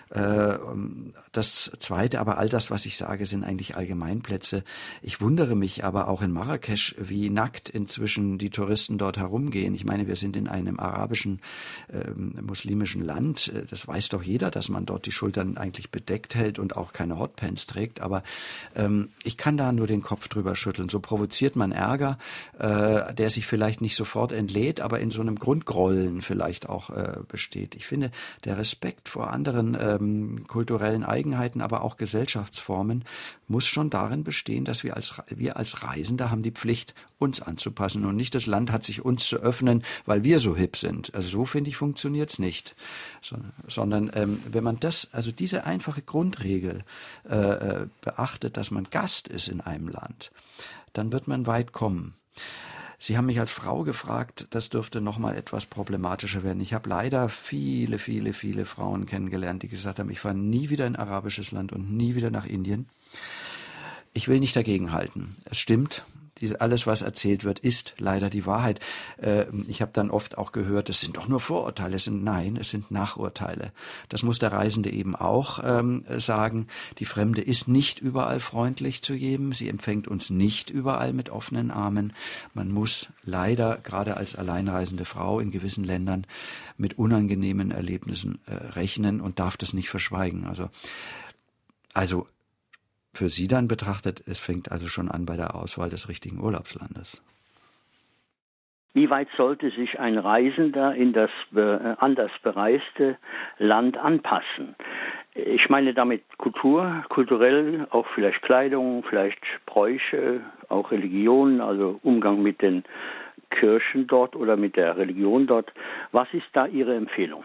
Äh, das Zweite, aber all das, was ich sage, sind eigentlich Allgemeinplätze. Ich wundere mich aber auch in Marrakesch, wie nackt inzwischen die Touristen dort herumgehen. Ich meine, wir sind in einem arabischen, äh, muslimischen Land. Das weiß doch jeder, dass man dort die Schultern eigentlich bedeckt hält und auch keine Hotpants trägt. Aber ähm, ich kann da nur den Kopf drüber schütteln. So provoziert man Ärger, äh, der sich vielleicht nicht sofort entlädt, aber in so einem Grundgrollen vielleicht auch äh, besteht. Ich finde, der Respekt vor anderen ähm, kulturellen Eigenheiten, aber auch Gesellschaftsformen muss schon darin bestehen, dass wir als, wir als Reisende haben die Pflicht, uns anzupassen und nicht das Land hat sich uns zu öffnen, weil wir so hip sind. Also so finde ich funktioniert es nicht, so, sondern ähm, wenn man das, also diese einfache Grundregel äh, äh, beachtet, dass man Gast ist in einem Land, dann wird man weit kommen. Sie haben mich als Frau gefragt, das dürfte noch mal etwas problematischer werden. Ich habe leider viele, viele, viele Frauen kennengelernt, die gesagt haben, ich fahre nie wieder in arabisches Land und nie wieder nach Indien. Ich will nicht dagegenhalten. Es stimmt, diese, alles, was erzählt wird, ist leider die Wahrheit. Äh, ich habe dann oft auch gehört, es sind doch nur Vorurteile. Es sind nein, es sind Nachurteile. Das muss der Reisende eben auch ähm, sagen. Die Fremde ist nicht überall freundlich zu jedem. Sie empfängt uns nicht überall mit offenen Armen. Man muss leider gerade als alleinreisende Frau in gewissen Ländern mit unangenehmen Erlebnissen äh, rechnen und darf das nicht verschweigen. Also also für Sie dann betrachtet, es fängt also schon an bei der Auswahl des richtigen Urlaubslandes. Wie weit sollte sich ein Reisender in das äh, anders bereiste Land anpassen? Ich meine damit Kultur, kulturell, auch vielleicht Kleidung, vielleicht Bräuche, auch Religion, also Umgang mit den Kirchen dort oder mit der Religion dort. Was ist da Ihre Empfehlung?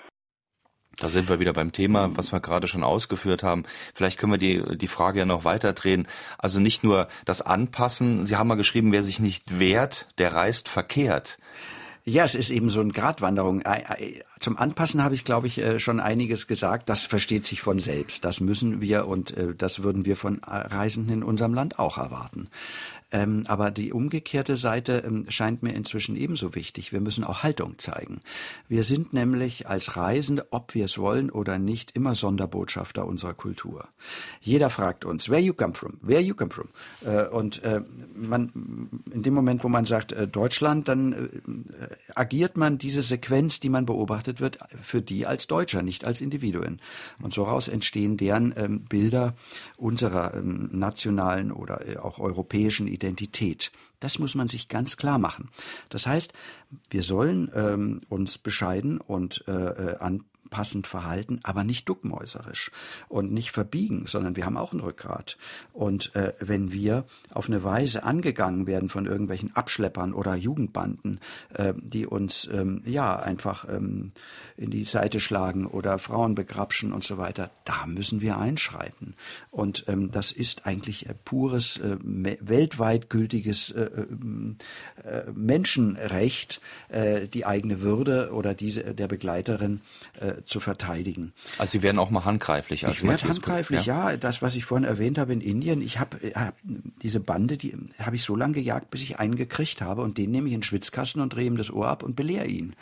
Da sind wir wieder beim Thema, was wir gerade schon ausgeführt haben. Vielleicht können wir die, die Frage ja noch weiter drehen. Also nicht nur das Anpassen. Sie haben mal geschrieben, wer sich nicht wehrt, der reist verkehrt. Ja, es ist eben so eine Gratwanderung. Zum Anpassen habe ich, glaube ich, äh, schon einiges gesagt. Das versteht sich von selbst. Das müssen wir und äh, das würden wir von Reisenden in unserem Land auch erwarten. Ähm, aber die umgekehrte Seite ähm, scheint mir inzwischen ebenso wichtig. Wir müssen auch Haltung zeigen. Wir sind nämlich als Reisende, ob wir es wollen oder nicht, immer Sonderbotschafter unserer Kultur. Jeder fragt uns, where you come from, where you come from. Äh, und äh, man, in dem Moment, wo man sagt äh, Deutschland, dann äh, agiert man diese Sequenz, die man beobachtet wird, für die als Deutscher, nicht als Individuen. Und so raus entstehen deren ähm, Bilder unserer ähm, nationalen oder äh, auch europäischen Identität Identität. Das muss man sich ganz klar machen. Das heißt, wir sollen ähm, uns bescheiden und äh, äh an, passend verhalten, aber nicht duckmäuserisch und nicht verbiegen, sondern wir haben auch ein Rückgrat. Und äh, wenn wir auf eine Weise angegangen werden von irgendwelchen Abschleppern oder Jugendbanden, äh, die uns ähm, ja einfach ähm, in die Seite schlagen oder Frauen begrapschen und so weiter, da müssen wir einschreiten. Und ähm, das ist eigentlich äh, pures äh, weltweit gültiges äh, äh, Menschenrecht, die eigene Würde oder diese der Begleiterin zu verteidigen. Also Sie werden auch mal handgreiflich. Als ich werde handgreiflich, ja? ja. Das, was ich vorhin erwähnt habe in Indien, ich habe hab, diese Bande, die habe ich so lange gejagt, bis ich einen gekriegt habe und den nehme ich in den Schwitzkasten und drehe ihm das Ohr ab und belehre ihn.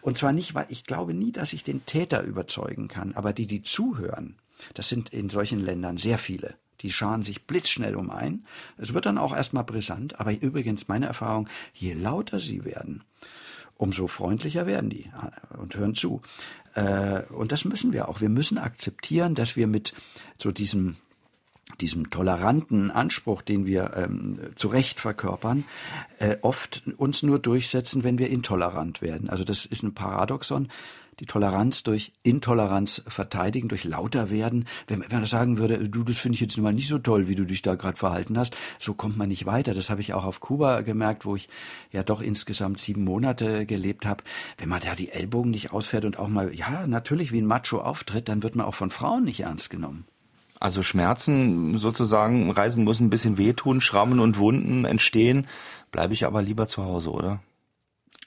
Und zwar nicht, weil ich glaube nie, dass ich den Täter überzeugen kann, aber die, die zuhören, das sind in solchen Ländern sehr viele. Die scharen sich blitzschnell um ein. Es wird dann auch erstmal brisant, aber übrigens meine Erfahrung, je lauter sie werden, umso freundlicher werden die äh, und hören zu. Äh, und das müssen wir auch. Wir müssen akzeptieren, dass wir mit so diesem diesem toleranten Anspruch, den wir ähm, zu Recht verkörpern, äh, oft uns nur durchsetzen, wenn wir intolerant werden. Also das ist ein Paradoxon die Toleranz durch Intoleranz verteidigen, durch lauter werden. Wenn, man sagen würde, du, das finde ich jetzt mal nicht so toll, wie du dich da gerade verhalten hast, so kommt man nicht weiter. Das habe ich auch auf Kuba gemerkt, wo ich ja doch insgesamt sieben Monate gelebt habe. Wenn man da die Ellbogen nicht ausfährt und auch mal, ja, natürlich wie ein Macho auftritt, dann wird man auch von Frauen nicht ernst genommen. Also Schmerzen sozusagen, Reisen muss ein bisschen wehtun, Schrammen und Wunden entstehen, bleibe ich aber lieber zu Hause, oder?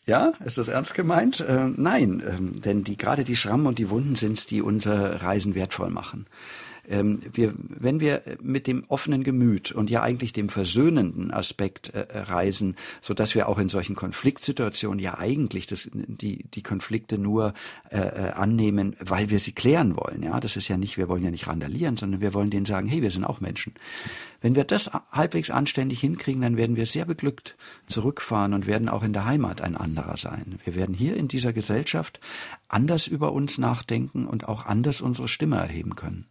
Ja, ist das ernst gemeint? Äh, nein, ähm, denn die, gerade die Schrammen und die Wunden sind's, die unser Reisen wertvoll machen. Ähm, wir, wenn wir mit dem offenen Gemüt und ja eigentlich dem versöhnenden Aspekt äh, reisen, so dass wir auch in solchen Konfliktsituationen ja eigentlich das, die, die Konflikte nur äh, äh, annehmen, weil wir sie klären wollen. Ja, das ist ja nicht, wir wollen ja nicht randalieren, sondern wir wollen denen sagen, hey, wir sind auch Menschen. Wenn wir das halbwegs anständig hinkriegen, dann werden wir sehr beglückt zurückfahren und werden auch in der Heimat ein anderer sein. Wir werden hier in dieser Gesellschaft anders über uns nachdenken und auch anders unsere Stimme erheben können.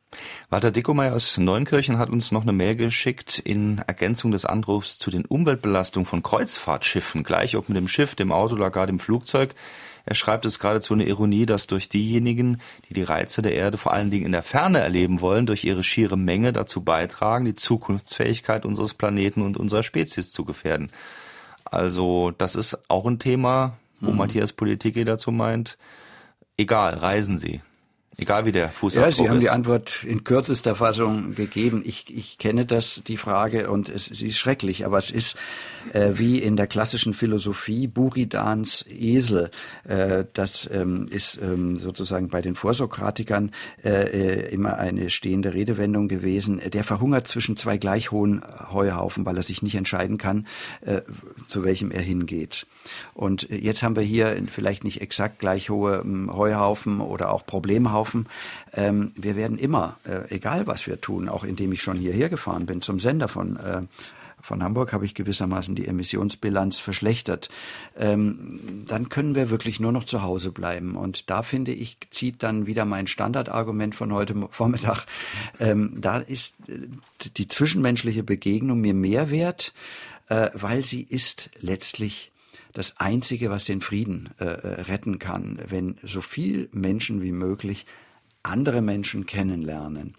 Walter Dickomeyer aus Neunkirchen hat uns noch eine Mail geschickt in Ergänzung des Anrufs zu den Umweltbelastungen von Kreuzfahrtschiffen, gleich ob mit dem Schiff, dem Auto oder gar dem Flugzeug. Er schreibt es geradezu eine Ironie, dass durch diejenigen, die die Reize der Erde vor allen Dingen in der Ferne erleben wollen, durch ihre schiere Menge dazu beitragen, die Zukunftsfähigkeit unseres Planeten und unserer Spezies zu gefährden. Also das ist auch ein Thema, wo mhm. Matthias Politik dazu meint, egal, reisen Sie. Egal wie der Fußabdruck ist. Ja, Sie haben ist. die Antwort in kürzester Fassung gegeben. Ich, ich kenne das, die Frage, und es, sie ist schrecklich, aber es ist äh, wie in der klassischen Philosophie Buridans Esel. Äh, das ähm, ist ähm, sozusagen bei den Vorsokratikern äh, äh, immer eine stehende Redewendung gewesen. Der verhungert zwischen zwei gleich hohen Heuhaufen, weil er sich nicht entscheiden kann, äh, zu welchem er hingeht. Und jetzt haben wir hier vielleicht nicht exakt gleich hohe ähm, Heuhaufen oder auch Problemhaufen, laufen. Ähm, wir werden immer, äh, egal was wir tun, auch indem ich schon hierher gefahren bin zum Sender von äh, von Hamburg habe ich gewissermaßen die Emissionsbilanz verschlechtert. Ähm, dann können wir wirklich nur noch zu Hause bleiben. Und da finde ich, zieht dann wieder mein Standardargument von heute Vormittag. Ähm, da ist äh, die zwischenmenschliche Begegnung mir mehr wert, äh, weil sie ist letztlich das Einzige, was den Frieden äh, äh, retten kann, wenn so viel Menschen wie möglich andere Menschen kennenlernen.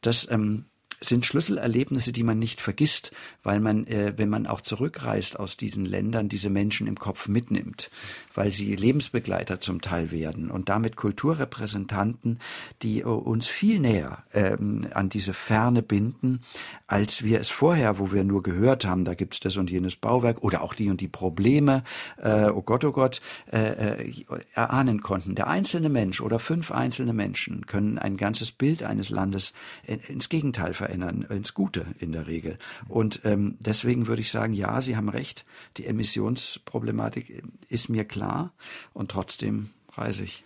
Das ähm, sind Schlüsselerlebnisse, die man nicht vergisst, weil man, äh, wenn man auch zurückreist aus diesen Ländern, diese Menschen im Kopf mitnimmt, weil sie Lebensbegleiter zum Teil werden und damit Kulturrepräsentanten, die äh, uns viel näher ähm, an diese Ferne binden, als wir es vorher, wo wir nur gehört haben, da gibt's das und jenes Bauwerk oder auch die und die Probleme, äh, oh Gott, oh Gott, äh, äh, erahnen konnten. Der einzelne Mensch oder fünf einzelne Menschen können ein ganzes Bild eines Landes ins Gegenteil verändern verändern, ins Gute in der Regel. Und ähm, deswegen würde ich sagen, ja, Sie haben recht, die Emissionsproblematik ist mir klar und trotzdem reise ich.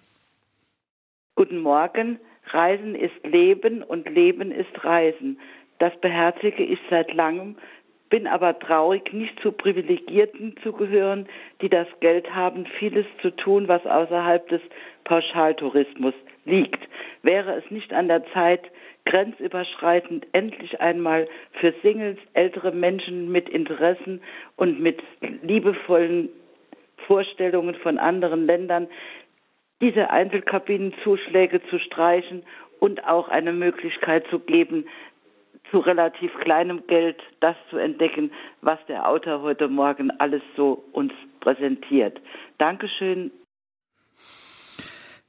Guten Morgen. Reisen ist Leben und Leben ist Reisen. Das beherzige ich seit langem, bin aber traurig, nicht zu Privilegierten zu gehören, die das Geld haben, vieles zu tun, was außerhalb des Pauschaltourismus liegt. Wäre es nicht an der Zeit, grenzüberschreitend endlich einmal für Singles, ältere Menschen mit Interessen und mit liebevollen Vorstellungen von anderen Ländern diese Einzelkabinenzuschläge zu streichen und auch eine Möglichkeit zu geben, zu relativ kleinem Geld das zu entdecken, was der Autor heute Morgen alles so uns präsentiert. Dankeschön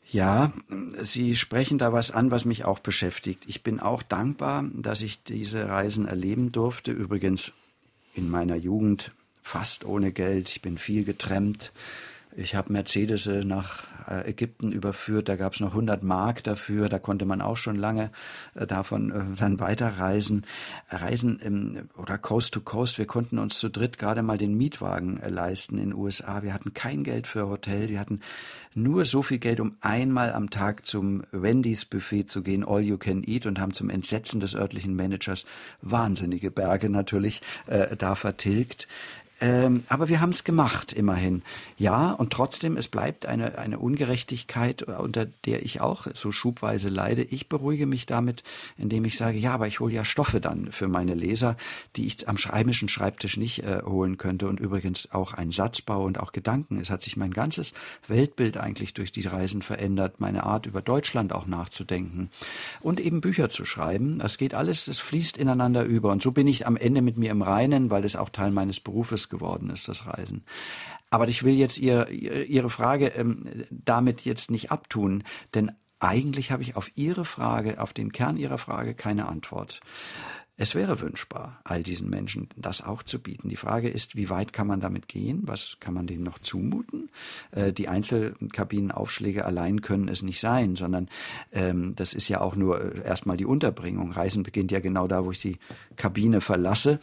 ja, Sie sprechen da was an, was mich auch beschäftigt. Ich bin auch dankbar, dass ich diese Reisen erleben durfte. Übrigens in meiner Jugend fast ohne Geld. Ich bin viel getrennt. Ich habe Mercedes nach äh, Ägypten überführt, da gab es noch 100 Mark dafür, da konnte man auch schon lange äh, davon äh, dann weiterreisen. Reisen im, oder Coast to Coast, wir konnten uns zu dritt gerade mal den Mietwagen leisten in den USA. Wir hatten kein Geld für Hotel, wir hatten nur so viel Geld, um einmal am Tag zum Wendy's Buffet zu gehen, all you can eat und haben zum Entsetzen des örtlichen Managers wahnsinnige Berge natürlich äh, da vertilgt. Ähm, aber wir haben es gemacht, immerhin. Ja, und trotzdem, es bleibt eine, eine Ungerechtigkeit, unter der ich auch so schubweise leide. Ich beruhige mich damit, indem ich sage, ja, aber ich hole ja Stoffe dann für meine Leser, die ich am heimischen Schreibtisch nicht äh, holen könnte. Und übrigens auch ein Satzbau und auch Gedanken. Es hat sich mein ganzes Weltbild eigentlich durch die Reisen verändert, meine Art über Deutschland auch nachzudenken und eben Bücher zu schreiben. Das geht alles, das fließt ineinander über. Und so bin ich am Ende mit mir im Reinen, weil es auch Teil meines Berufes geworden ist, das Reisen. Aber ich will jetzt ihr, Ihre Frage ähm, damit jetzt nicht abtun, denn eigentlich habe ich auf Ihre Frage, auf den Kern Ihrer Frage keine Antwort. Es wäre wünschbar, all diesen Menschen das auch zu bieten. Die Frage ist, wie weit kann man damit gehen? Was kann man denen noch zumuten? Äh, die Einzelkabinenaufschläge allein können es nicht sein, sondern ähm, das ist ja auch nur äh, erstmal die Unterbringung. Reisen beginnt ja genau da, wo ich die Kabine verlasse.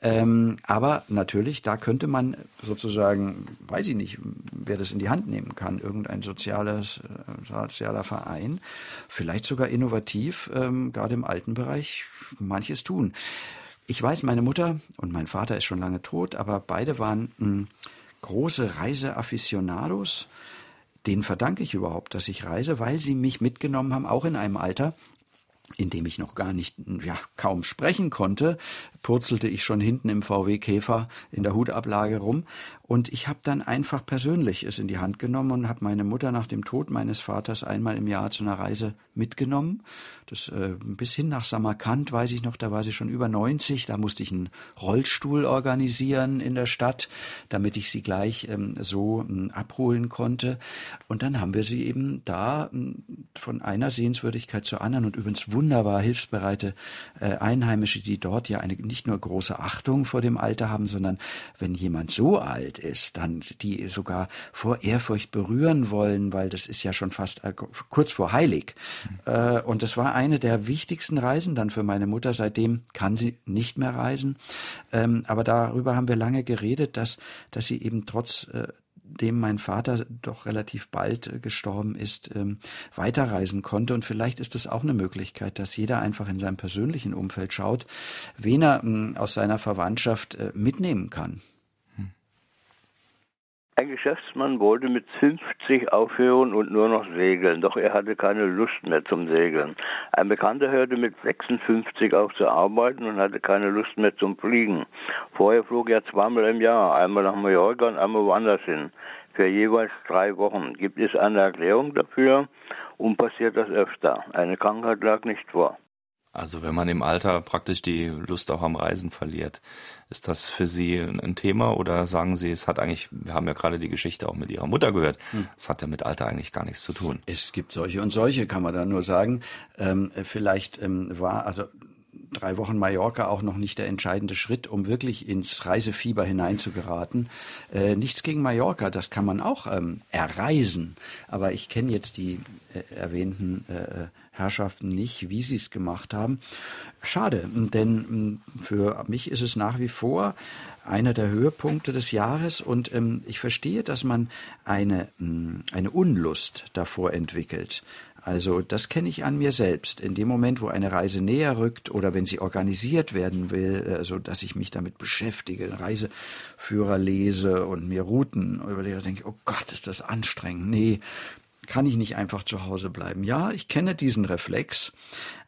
Ähm, aber natürlich, da könnte man sozusagen, weiß ich nicht, wer das in die Hand nehmen kann, irgendein soziales, äh, sozialer Verein, vielleicht sogar innovativ, ähm, gerade im alten Bereich, manches tun. Ich weiß, meine Mutter und mein Vater ist schon lange tot, aber beide waren mh, hm, große Reiseafficionados. Denen verdanke ich überhaupt, dass ich reise, weil sie mich mitgenommen haben, auch in einem Alter, indem ich noch gar nicht, ja, kaum sprechen konnte, purzelte ich schon hinten im VW Käfer in der Hutablage rum und ich habe dann einfach persönlich es in die Hand genommen und habe meine Mutter nach dem Tod meines Vaters einmal im Jahr zu einer Reise mitgenommen. Das äh, bis hin nach Samarkand weiß ich noch, da war sie schon über 90. Da musste ich einen Rollstuhl organisieren in der Stadt, damit ich sie gleich ähm, so ähm, abholen konnte. Und dann haben wir sie eben da ähm, von einer Sehenswürdigkeit zur anderen und übrigens wunderbar hilfsbereite äh, Einheimische, die dort ja eine nicht nur große Achtung vor dem Alter haben, sondern wenn jemand so alt ist, dann die sogar vor Ehrfurcht berühren wollen, weil das ist ja schon fast äh, kurz vor heilig. Mhm. und das war eine der wichtigsten Reisen dann für meine Mutter. Seitdem kann sie nicht mehr reisen. Ähm, aber darüber haben wir lange geredet, dass, dass sie eben trotz äh, dem mein Vater doch relativ bald gestorben ist, ähm, weiterreisen konnte. Und vielleicht ist es auch eine Möglichkeit, dass jeder einfach in seinem persönlichen Umfeld schaut, wen er aus seiner Verwandtschaft mitnehmen kann. Ein Geschäftsmann wollte mit 50 aufhören und nur noch segeln, doch er hatte keine Lust mehr zum Segeln. Ein Bekannter hörte mit 56 auf zu arbeiten und hatte keine Lust mehr zum Fliegen. Vorher flog er zweimal im Jahr, einmal nach Mallorca und einmal woanders hin, für jeweils drei Wochen. Gibt es eine Erklärung dafür und passiert das öfter? Eine Krankheit lag nicht vor. Also wenn man im Alter praktisch die Lust auch am Reisen verliert, ist das für Sie ein Thema oder sagen Sie, es hat eigentlich, wir haben ja gerade die Geschichte auch mit Ihrer Mutter gehört, hm. es hat ja mit Alter eigentlich gar nichts zu tun. Es gibt solche und solche, kann man da nur sagen. Ähm, vielleicht ähm, war, also drei Wochen Mallorca auch noch nicht der entscheidende Schritt, um wirklich ins Reisefieber hineinzugeraten. Äh, nichts gegen Mallorca, das kann man auch ähm, erreisen. Aber ich kenne jetzt die äh, erwähnten äh, Herrschaften nicht, wie sie es gemacht haben. Schade, denn für mich ist es nach wie vor einer der Höhepunkte des Jahres und ähm, ich verstehe, dass man eine, eine Unlust davor entwickelt. Also das kenne ich an mir selbst. In dem Moment, wo eine Reise näher rückt oder wenn sie organisiert werden will, also dass ich mich damit beschäftige, Reiseführer lese und mir Routen überlege, denke ich, oh Gott, ist das anstrengend. Nee, kann ich nicht einfach zu Hause bleiben. Ja, ich kenne diesen Reflex,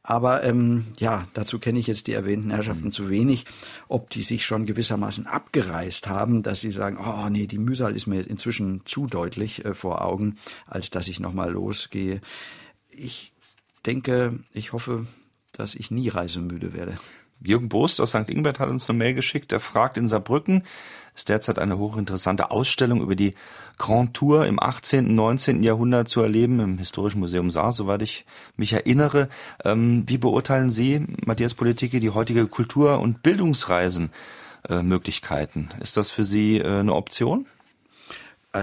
aber ähm, ja, dazu kenne ich jetzt die erwähnten Herrschaften mhm. zu wenig, ob die sich schon gewissermaßen abgereist haben, dass sie sagen, oh nee, die Mühsal ist mir inzwischen zu deutlich äh, vor Augen, als dass ich nochmal losgehe. Ich denke, ich hoffe, dass ich nie reisemüde werde. Jürgen Bost aus St. Ingbert hat uns eine Mail geschickt. Er fragt in Saarbrücken, ist derzeit eine hochinteressante Ausstellung über die Grand Tour im 18., 19. Jahrhundert zu erleben im Historischen Museum Saar, soweit ich mich erinnere. Ähm, wie beurteilen Sie, Matthias Politike, die heutige Kultur- und Bildungsreisenmöglichkeiten? Äh, ist das für Sie äh, eine Option?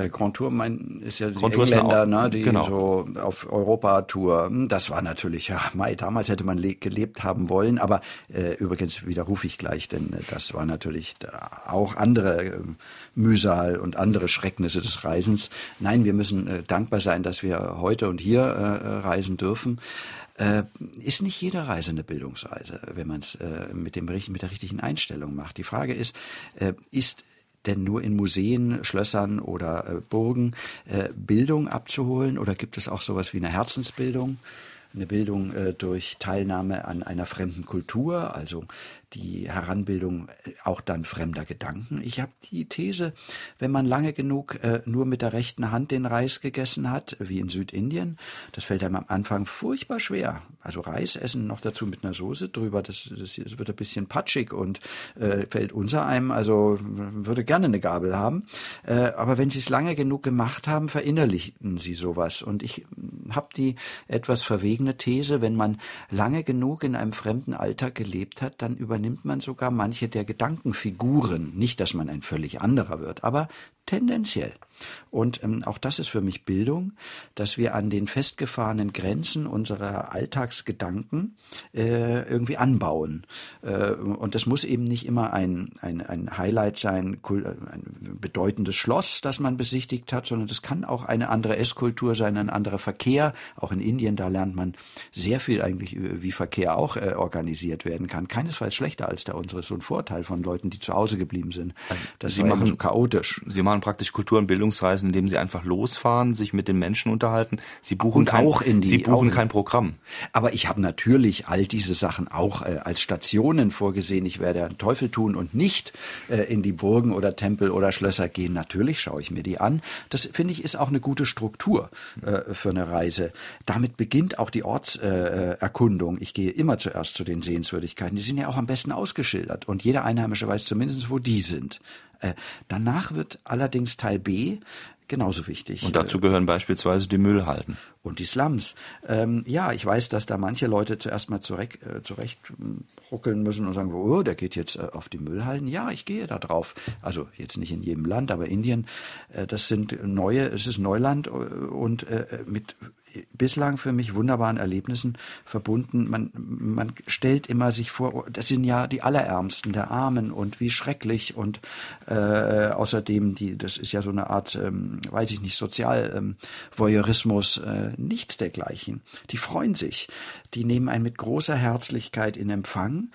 Äh, Grand Tour mein, ist ja die Grand Engländer, ne, die genau. so auf Europa-Tour. Hm, das war natürlich, ja, Mai, damals hätte man gelebt haben wollen, aber äh, übrigens widerrufe ich gleich, denn äh, das war natürlich auch andere äh, Mühsal und andere Schrecknisse des Reisens. Nein, wir müssen äh, dankbar sein, dass wir heute und hier äh, reisen dürfen. Äh, ist nicht jede Reise eine Bildungsreise, wenn man es äh, mit, dem, mit der richtigen Einstellung macht. Die Frage ist, äh, ist denn nur in Museen, Schlössern oder äh, Burgen äh, Bildung abzuholen oder gibt es auch sowas wie eine Herzensbildung? Eine Bildung äh, durch Teilnahme an einer fremden Kultur, also die Heranbildung äh, auch dann fremder Gedanken. Ich habe die These, wenn man lange genug äh, nur mit der rechten Hand den Reis gegessen hat, wie in Südindien, das fällt einem am Anfang furchtbar schwer. Also Reis essen noch dazu mit einer Soße drüber, das, das, das wird ein bisschen patschig und äh, fällt unser einem, also würde gerne eine Gabel haben. Äh, aber wenn Sie es lange genug gemacht haben, verinnerlichten Sie sowas. Und ich habe die etwas verwegene These, wenn man lange genug in einem fremden Alltag gelebt hat, dann übernimmt übernimmt man sogar manche der Gedankenfiguren. Nicht, dass man ein völlig anderer wird, aber tendenziell. Und ähm, auch das ist für mich Bildung, dass wir an den festgefahrenen Grenzen unserer Alltagsgedanken äh, irgendwie anbauen. Äh, und das muss eben nicht immer ein, ein, ein Highlight sein, ein bedeutendes Schloss, das man besichtigt hat, sondern das kann auch eine andere Esskultur sein, ein anderer Verkehr. Auch in Indien, da lernt man sehr viel eigentlich, wie Verkehr auch äh, organisiert werden kann. Keinesfalls schlechter als der unsere. So ein Vorteil von Leuten, die zu Hause geblieben sind. Also, dass sie machen so chaotisch. Sie machen praktisch Kultur- und Bildungsreisen, indem sie einfach losfahren, sich mit den Menschen unterhalten. Sie buchen und kein, auch in die, sie buchen kein Programm. Aber ich habe natürlich all diese Sachen auch äh, als Stationen vorgesehen. Ich werde einen Teufel tun und nicht äh, in die Burgen oder Tempel oder Schlösser gehen. Natürlich schaue ich mir die an. Das finde ich ist auch eine gute Struktur äh, für eine Reise. Damit beginnt auch die Ortserkundung. ich gehe immer zuerst zu den Sehenswürdigkeiten. Die sind ja auch am besten ausgeschildert und jeder Einheimische weiß zumindest, wo die sind. Äh, danach wird allerdings Teil B genauso wichtig. Und dazu gehören beispielsweise die Müllhalden. Und die Slums. Ähm, ja, ich weiß, dass da manche Leute zuerst mal zurecht, äh, zurecht ruckeln müssen und sagen, oh, der geht jetzt äh, auf die Müllhalden. Ja, ich gehe da drauf. Also jetzt nicht in jedem Land, aber Indien, äh, das sind neue, es ist Neuland äh, und äh, mit bislang für mich wunderbaren Erlebnissen verbunden. Man, man stellt immer sich vor, das sind ja die Allerärmsten, der Armen und wie schrecklich und äh, außerdem, die, das ist ja so eine Art, ähm, weiß ich nicht, Sozialvoyeurismus, ähm, äh, nichts dergleichen. Die freuen sich, die nehmen einen mit großer Herzlichkeit in Empfang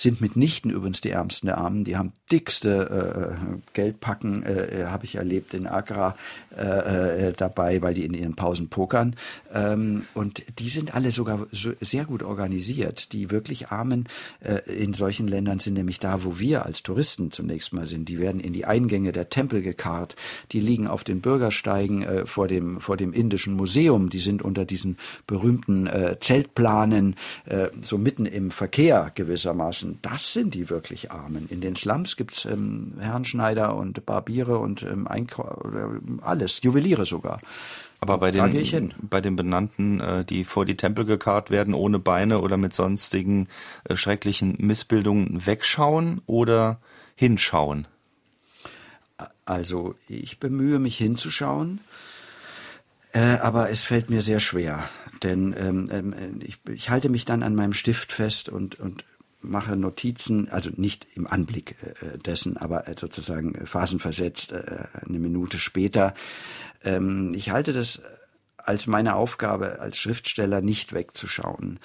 sind mitnichten übrigens die Ärmsten der Armen. Die haben dickste äh, Geldpacken, äh, habe ich erlebt in Agra äh, äh, dabei, weil die in ihren Pausen pokern. Ähm, und die sind alle sogar so sehr gut organisiert. Die wirklich Armen äh, in solchen Ländern sind nämlich da, wo wir als Touristen zunächst mal sind. Die werden in die Eingänge der Tempel gekarrt. Die liegen auf den Bürgersteigen äh, vor dem vor dem indischen Museum. Die sind unter diesen berühmten äh, Zeltplanen äh, so mitten im Verkehr gewissermaßen Armen, das sind die wirklich Armen. In den Slums gibt's ähm, Herrenschneider und Barbiere und ähm, alles, Juweliere sogar. Aber bei den, bei den Benannten, äh, die vor die Tempel gekarrt werden, ohne Beine oder mit sonstigen äh, schrecklichen Missbildungen, wegschauen oder hinschauen? Also ich bemühe mich hinzuschauen. Äh, aber es fällt mir sehr schwer, denn ähm, ähm, ich, ich halte mich dann an meinem Stift fest und, und mache Notizen, also nicht im Anblick äh, dessen, aber äh, sozusagen phasenversetzt äh, eine Minute später. Ähm, ich halte das als meine Aufgabe als Schriftsteller nicht wegzuschauen.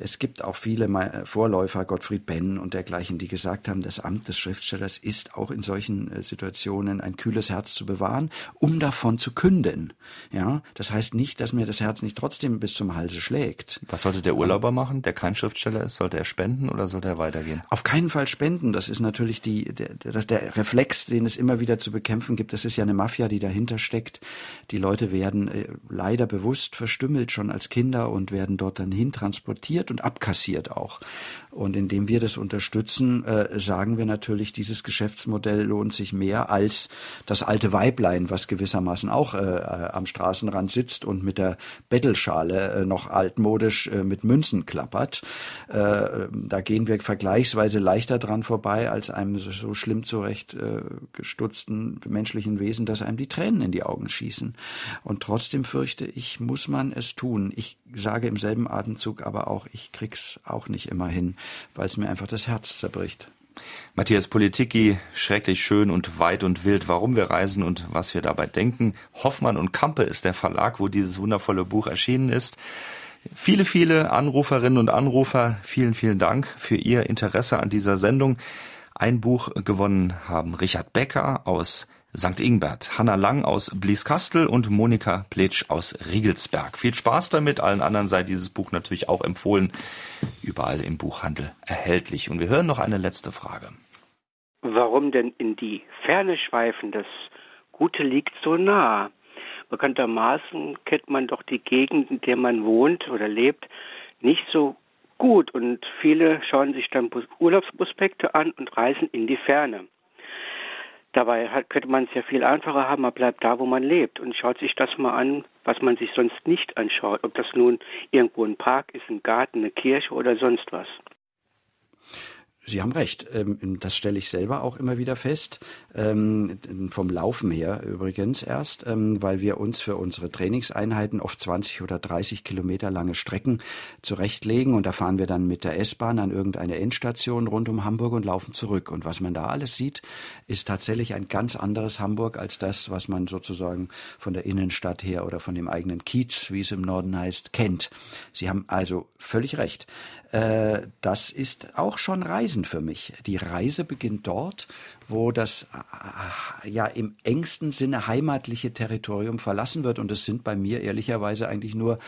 Es gibt auch viele Vorläufer, Gottfried Benn und dergleichen, die gesagt haben, das Amt des Schriftstellers ist auch in solchen äh, Situationen ein kühles Herz zu bewahren, um davon zu künden. Ja, das heißt nicht, dass mir das Herz nicht trotzdem bis zum Halse schlägt. Was sollte der Urlauber machen, der kein Schriftsteller ist? Sollte er spenden oder sollte er weitergehen? Auf keinen Fall spenden. Das ist natürlich die, der, das, der Reflex, den es immer wieder zu bekämpfen gibt. Das ist ja eine Mafia, die dahinter steckt. Die Leute werden äh, leider bewusst verstümmelt schon als Kinder und werden dort dann hin und abkassiert auch. Und indem wir das unterstützen, äh, sagen wir natürlich, dieses Geschäftsmodell lohnt sich mehr als das alte Weiblein, was gewissermaßen auch äh, äh am Straßenrand sitzt und mit der Bettelschale äh, noch altmodisch äh, mit Münzen klappert. Äh, da gehen wir vergleichsweise leichter dran vorbei als einem so schlimm zurecht gestutzten menschlichen Wesen, dass einem die Tränen in die Augen schießen. Und trotzdem fürchte ich, muss man es tun. Ich sage im selben Atemzug aber auch, ich krieg's auch nicht immer hin weil es mir einfach das Herz zerbricht. Matthias Politiki, schrecklich schön und weit und wild, warum wir reisen und was wir dabei denken. Hoffmann und Kampe ist der Verlag, wo dieses wundervolle Buch erschienen ist. Viele, viele Anruferinnen und Anrufer, vielen, vielen Dank für Ihr Interesse an dieser Sendung. Ein Buch gewonnen haben Richard Becker aus St. Ingbert, Hanna Lang aus Blieskastel und Monika Plitsch aus Riegelsberg. Viel Spaß damit. Allen anderen sei dieses Buch natürlich auch empfohlen. Überall im Buchhandel erhältlich. Und wir hören noch eine letzte Frage. Warum denn in die Ferne schweifen? Das Gute liegt so nah. Bekanntermaßen kennt man doch die Gegend, in der man wohnt oder lebt, nicht so gut. Und viele schauen sich dann Urlaubsprospekte an und reisen in die Ferne. Dabei hat, könnte man es ja viel einfacher haben, man bleibt da, wo man lebt und schaut sich das mal an, was man sich sonst nicht anschaut. Ob das nun irgendwo ein Park ist, ein Garten, eine Kirche oder sonst was. Sie haben recht. Ähm, das stelle ich selber auch immer wieder fest. Ähm, vom Laufen her übrigens erst, ähm, weil wir uns für unsere Trainingseinheiten oft 20 oder 30 Kilometer lange Strecken zurechtlegen und da fahren wir dann mit der S-Bahn an irgendeine Endstation rund um Hamburg und laufen zurück. Und was man da alles sieht, ist tatsächlich ein ganz anderes Hamburg als das, was man sozusagen von der Innenstadt her oder von dem eigenen Kiez, wie es im Norden heißt, kennt. Sie haben also völlig recht. Äh, das ist auch schon Reise Reisen für mich. Die Reise beginnt dort, wo das äh, ja im engsten Sinne heimatliche Territorium verlassen wird. Und es sind bei mir ehrlicherweise eigentlich nur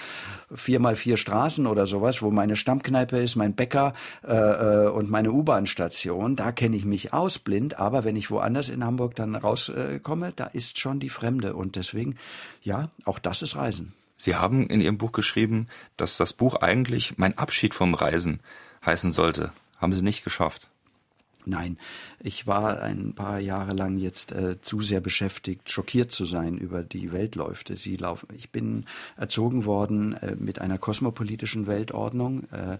vier mal vier Straßen oder sowas, wo meine Stammkneipe ist, mein Bäcker äh, äh und meine U-Bahn-Station. Da kenne ich mich aus blind. Aber wenn ich woanders in Hamburg dann rauskomme, äh, da ist schon die Fremde. Und deswegen, ja, auch das ist Reisen. Sie haben in Ihrem Buch geschrieben, dass das Buch eigentlich mein Abschied vom Reisen heißen sollte. Haben Sie nicht geschafft. Nein, ich war ein paar Jahre lang jetzt äh, zu sehr beschäftigt, schockiert zu sein über die Weltläufe. Sie laufen. Ich bin erzogen worden äh, mit einer kosmopolitischen Weltordnung. Äh,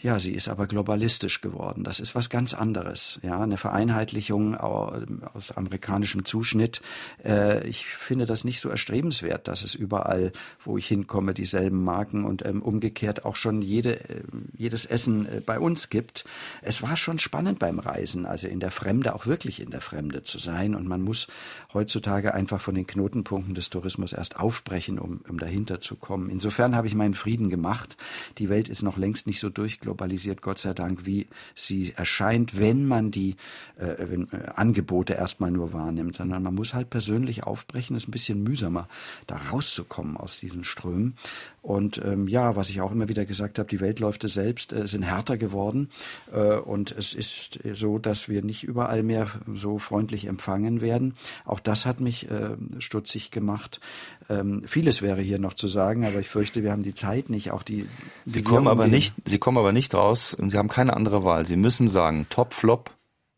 ja, sie ist aber globalistisch geworden. Das ist was ganz anderes. Ja, eine Vereinheitlichung aus amerikanischem Zuschnitt. Äh, ich finde das nicht so erstrebenswert, dass es überall, wo ich hinkomme, dieselben Marken und ähm, umgekehrt auch schon jede, äh, jedes Essen äh, bei uns gibt. Es war schon spannend beim Reisen reisen, also in der Fremde, auch wirklich in der Fremde zu sein. Und man muss heutzutage einfach von den Knotenpunkten des Tourismus erst aufbrechen, um, um dahinter zu kommen. Insofern habe ich meinen Frieden gemacht. Die Welt ist noch längst nicht so durchglobalisiert, Gott sei Dank, wie sie erscheint, wenn man die äh, wenn, äh, Angebote erstmal nur wahrnimmt, sondern man muss halt persönlich aufbrechen. Es ist ein bisschen mühsamer, da rauszukommen aus diesen Strömen. Und ähm, ja, was ich auch immer wieder gesagt habe, die Weltläufe selbst äh, sind härter geworden. Äh, und es ist so, dass wir nicht überall mehr so freundlich empfangen werden. Auch das hat mich äh, stutzig gemacht. Ähm, vieles wäre hier noch zu sagen, aber ich fürchte, wir haben die Zeit nicht. Auch die. Sie kommen aber nicht. Sie kommen aber nicht raus. und Sie haben keine andere Wahl. Sie müssen sagen Top Flop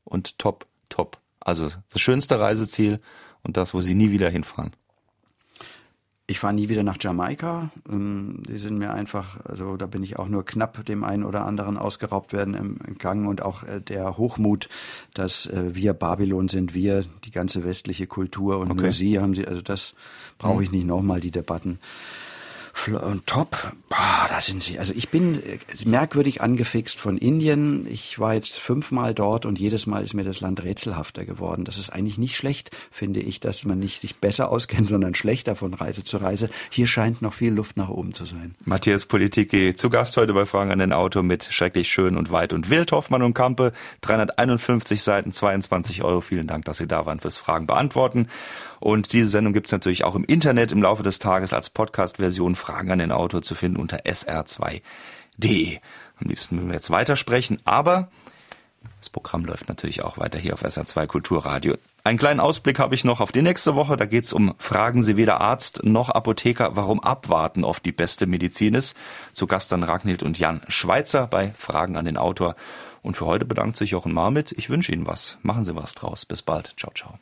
und Top Top. Also das schönste Reiseziel und das, wo Sie nie wieder hinfahren. Ich fahre nie wieder nach Jamaika. Ähm, die sind mir einfach, also da bin ich auch nur knapp dem einen oder anderen ausgeraubt werden im Gang und auch äh, der Hochmut, dass äh, wir Babylon sind, wir die ganze westliche Kultur und okay. nur sie haben sie, also das brauche ich nicht nochmal die Debatten und top, boah, da sind sie. Also ich bin äh, merkwürdig angefixt von Indien. Ich war jetzt fünfmal dort und jedes Mal ist mir das Land rätselhafter geworden. Das ist eigentlich nicht schlecht, finde ich, dass man nicht sich besser auskennt, sondern schlechter von Reise zu Reise. Hier scheint noch viel Luft nach oben zu sein. Matthias Politiki zu Gast heute bei Fragen an den Auto mit schrecklich schön und weit und wild. Hoffmann und Kampe, 351 Seiten, 22 Euro. Vielen Dank, dass Sie da waren fürs Fragen beantworten. Und diese Sendung gibt's natürlich auch im Internet im Laufe des Tages als Podcast-Version Fragen an den Autor zu finden unter sr2.de. Am liebsten würden wir jetzt weitersprechen, aber das Programm läuft natürlich auch weiter hier auf SR2 Kulturradio. Einen kleinen Ausblick habe ich noch auf die nächste Woche. Da geht's um Fragen Sie weder Arzt noch Apotheker, warum Abwarten oft die beste Medizin ist. Zu Gast dann Ragnhild und Jan Schweizer bei Fragen an den Autor. Und für heute bedankt sich Jochen Marmit. Ich wünsche Ihnen was. Machen Sie was draus. Bis bald. Ciao, ciao.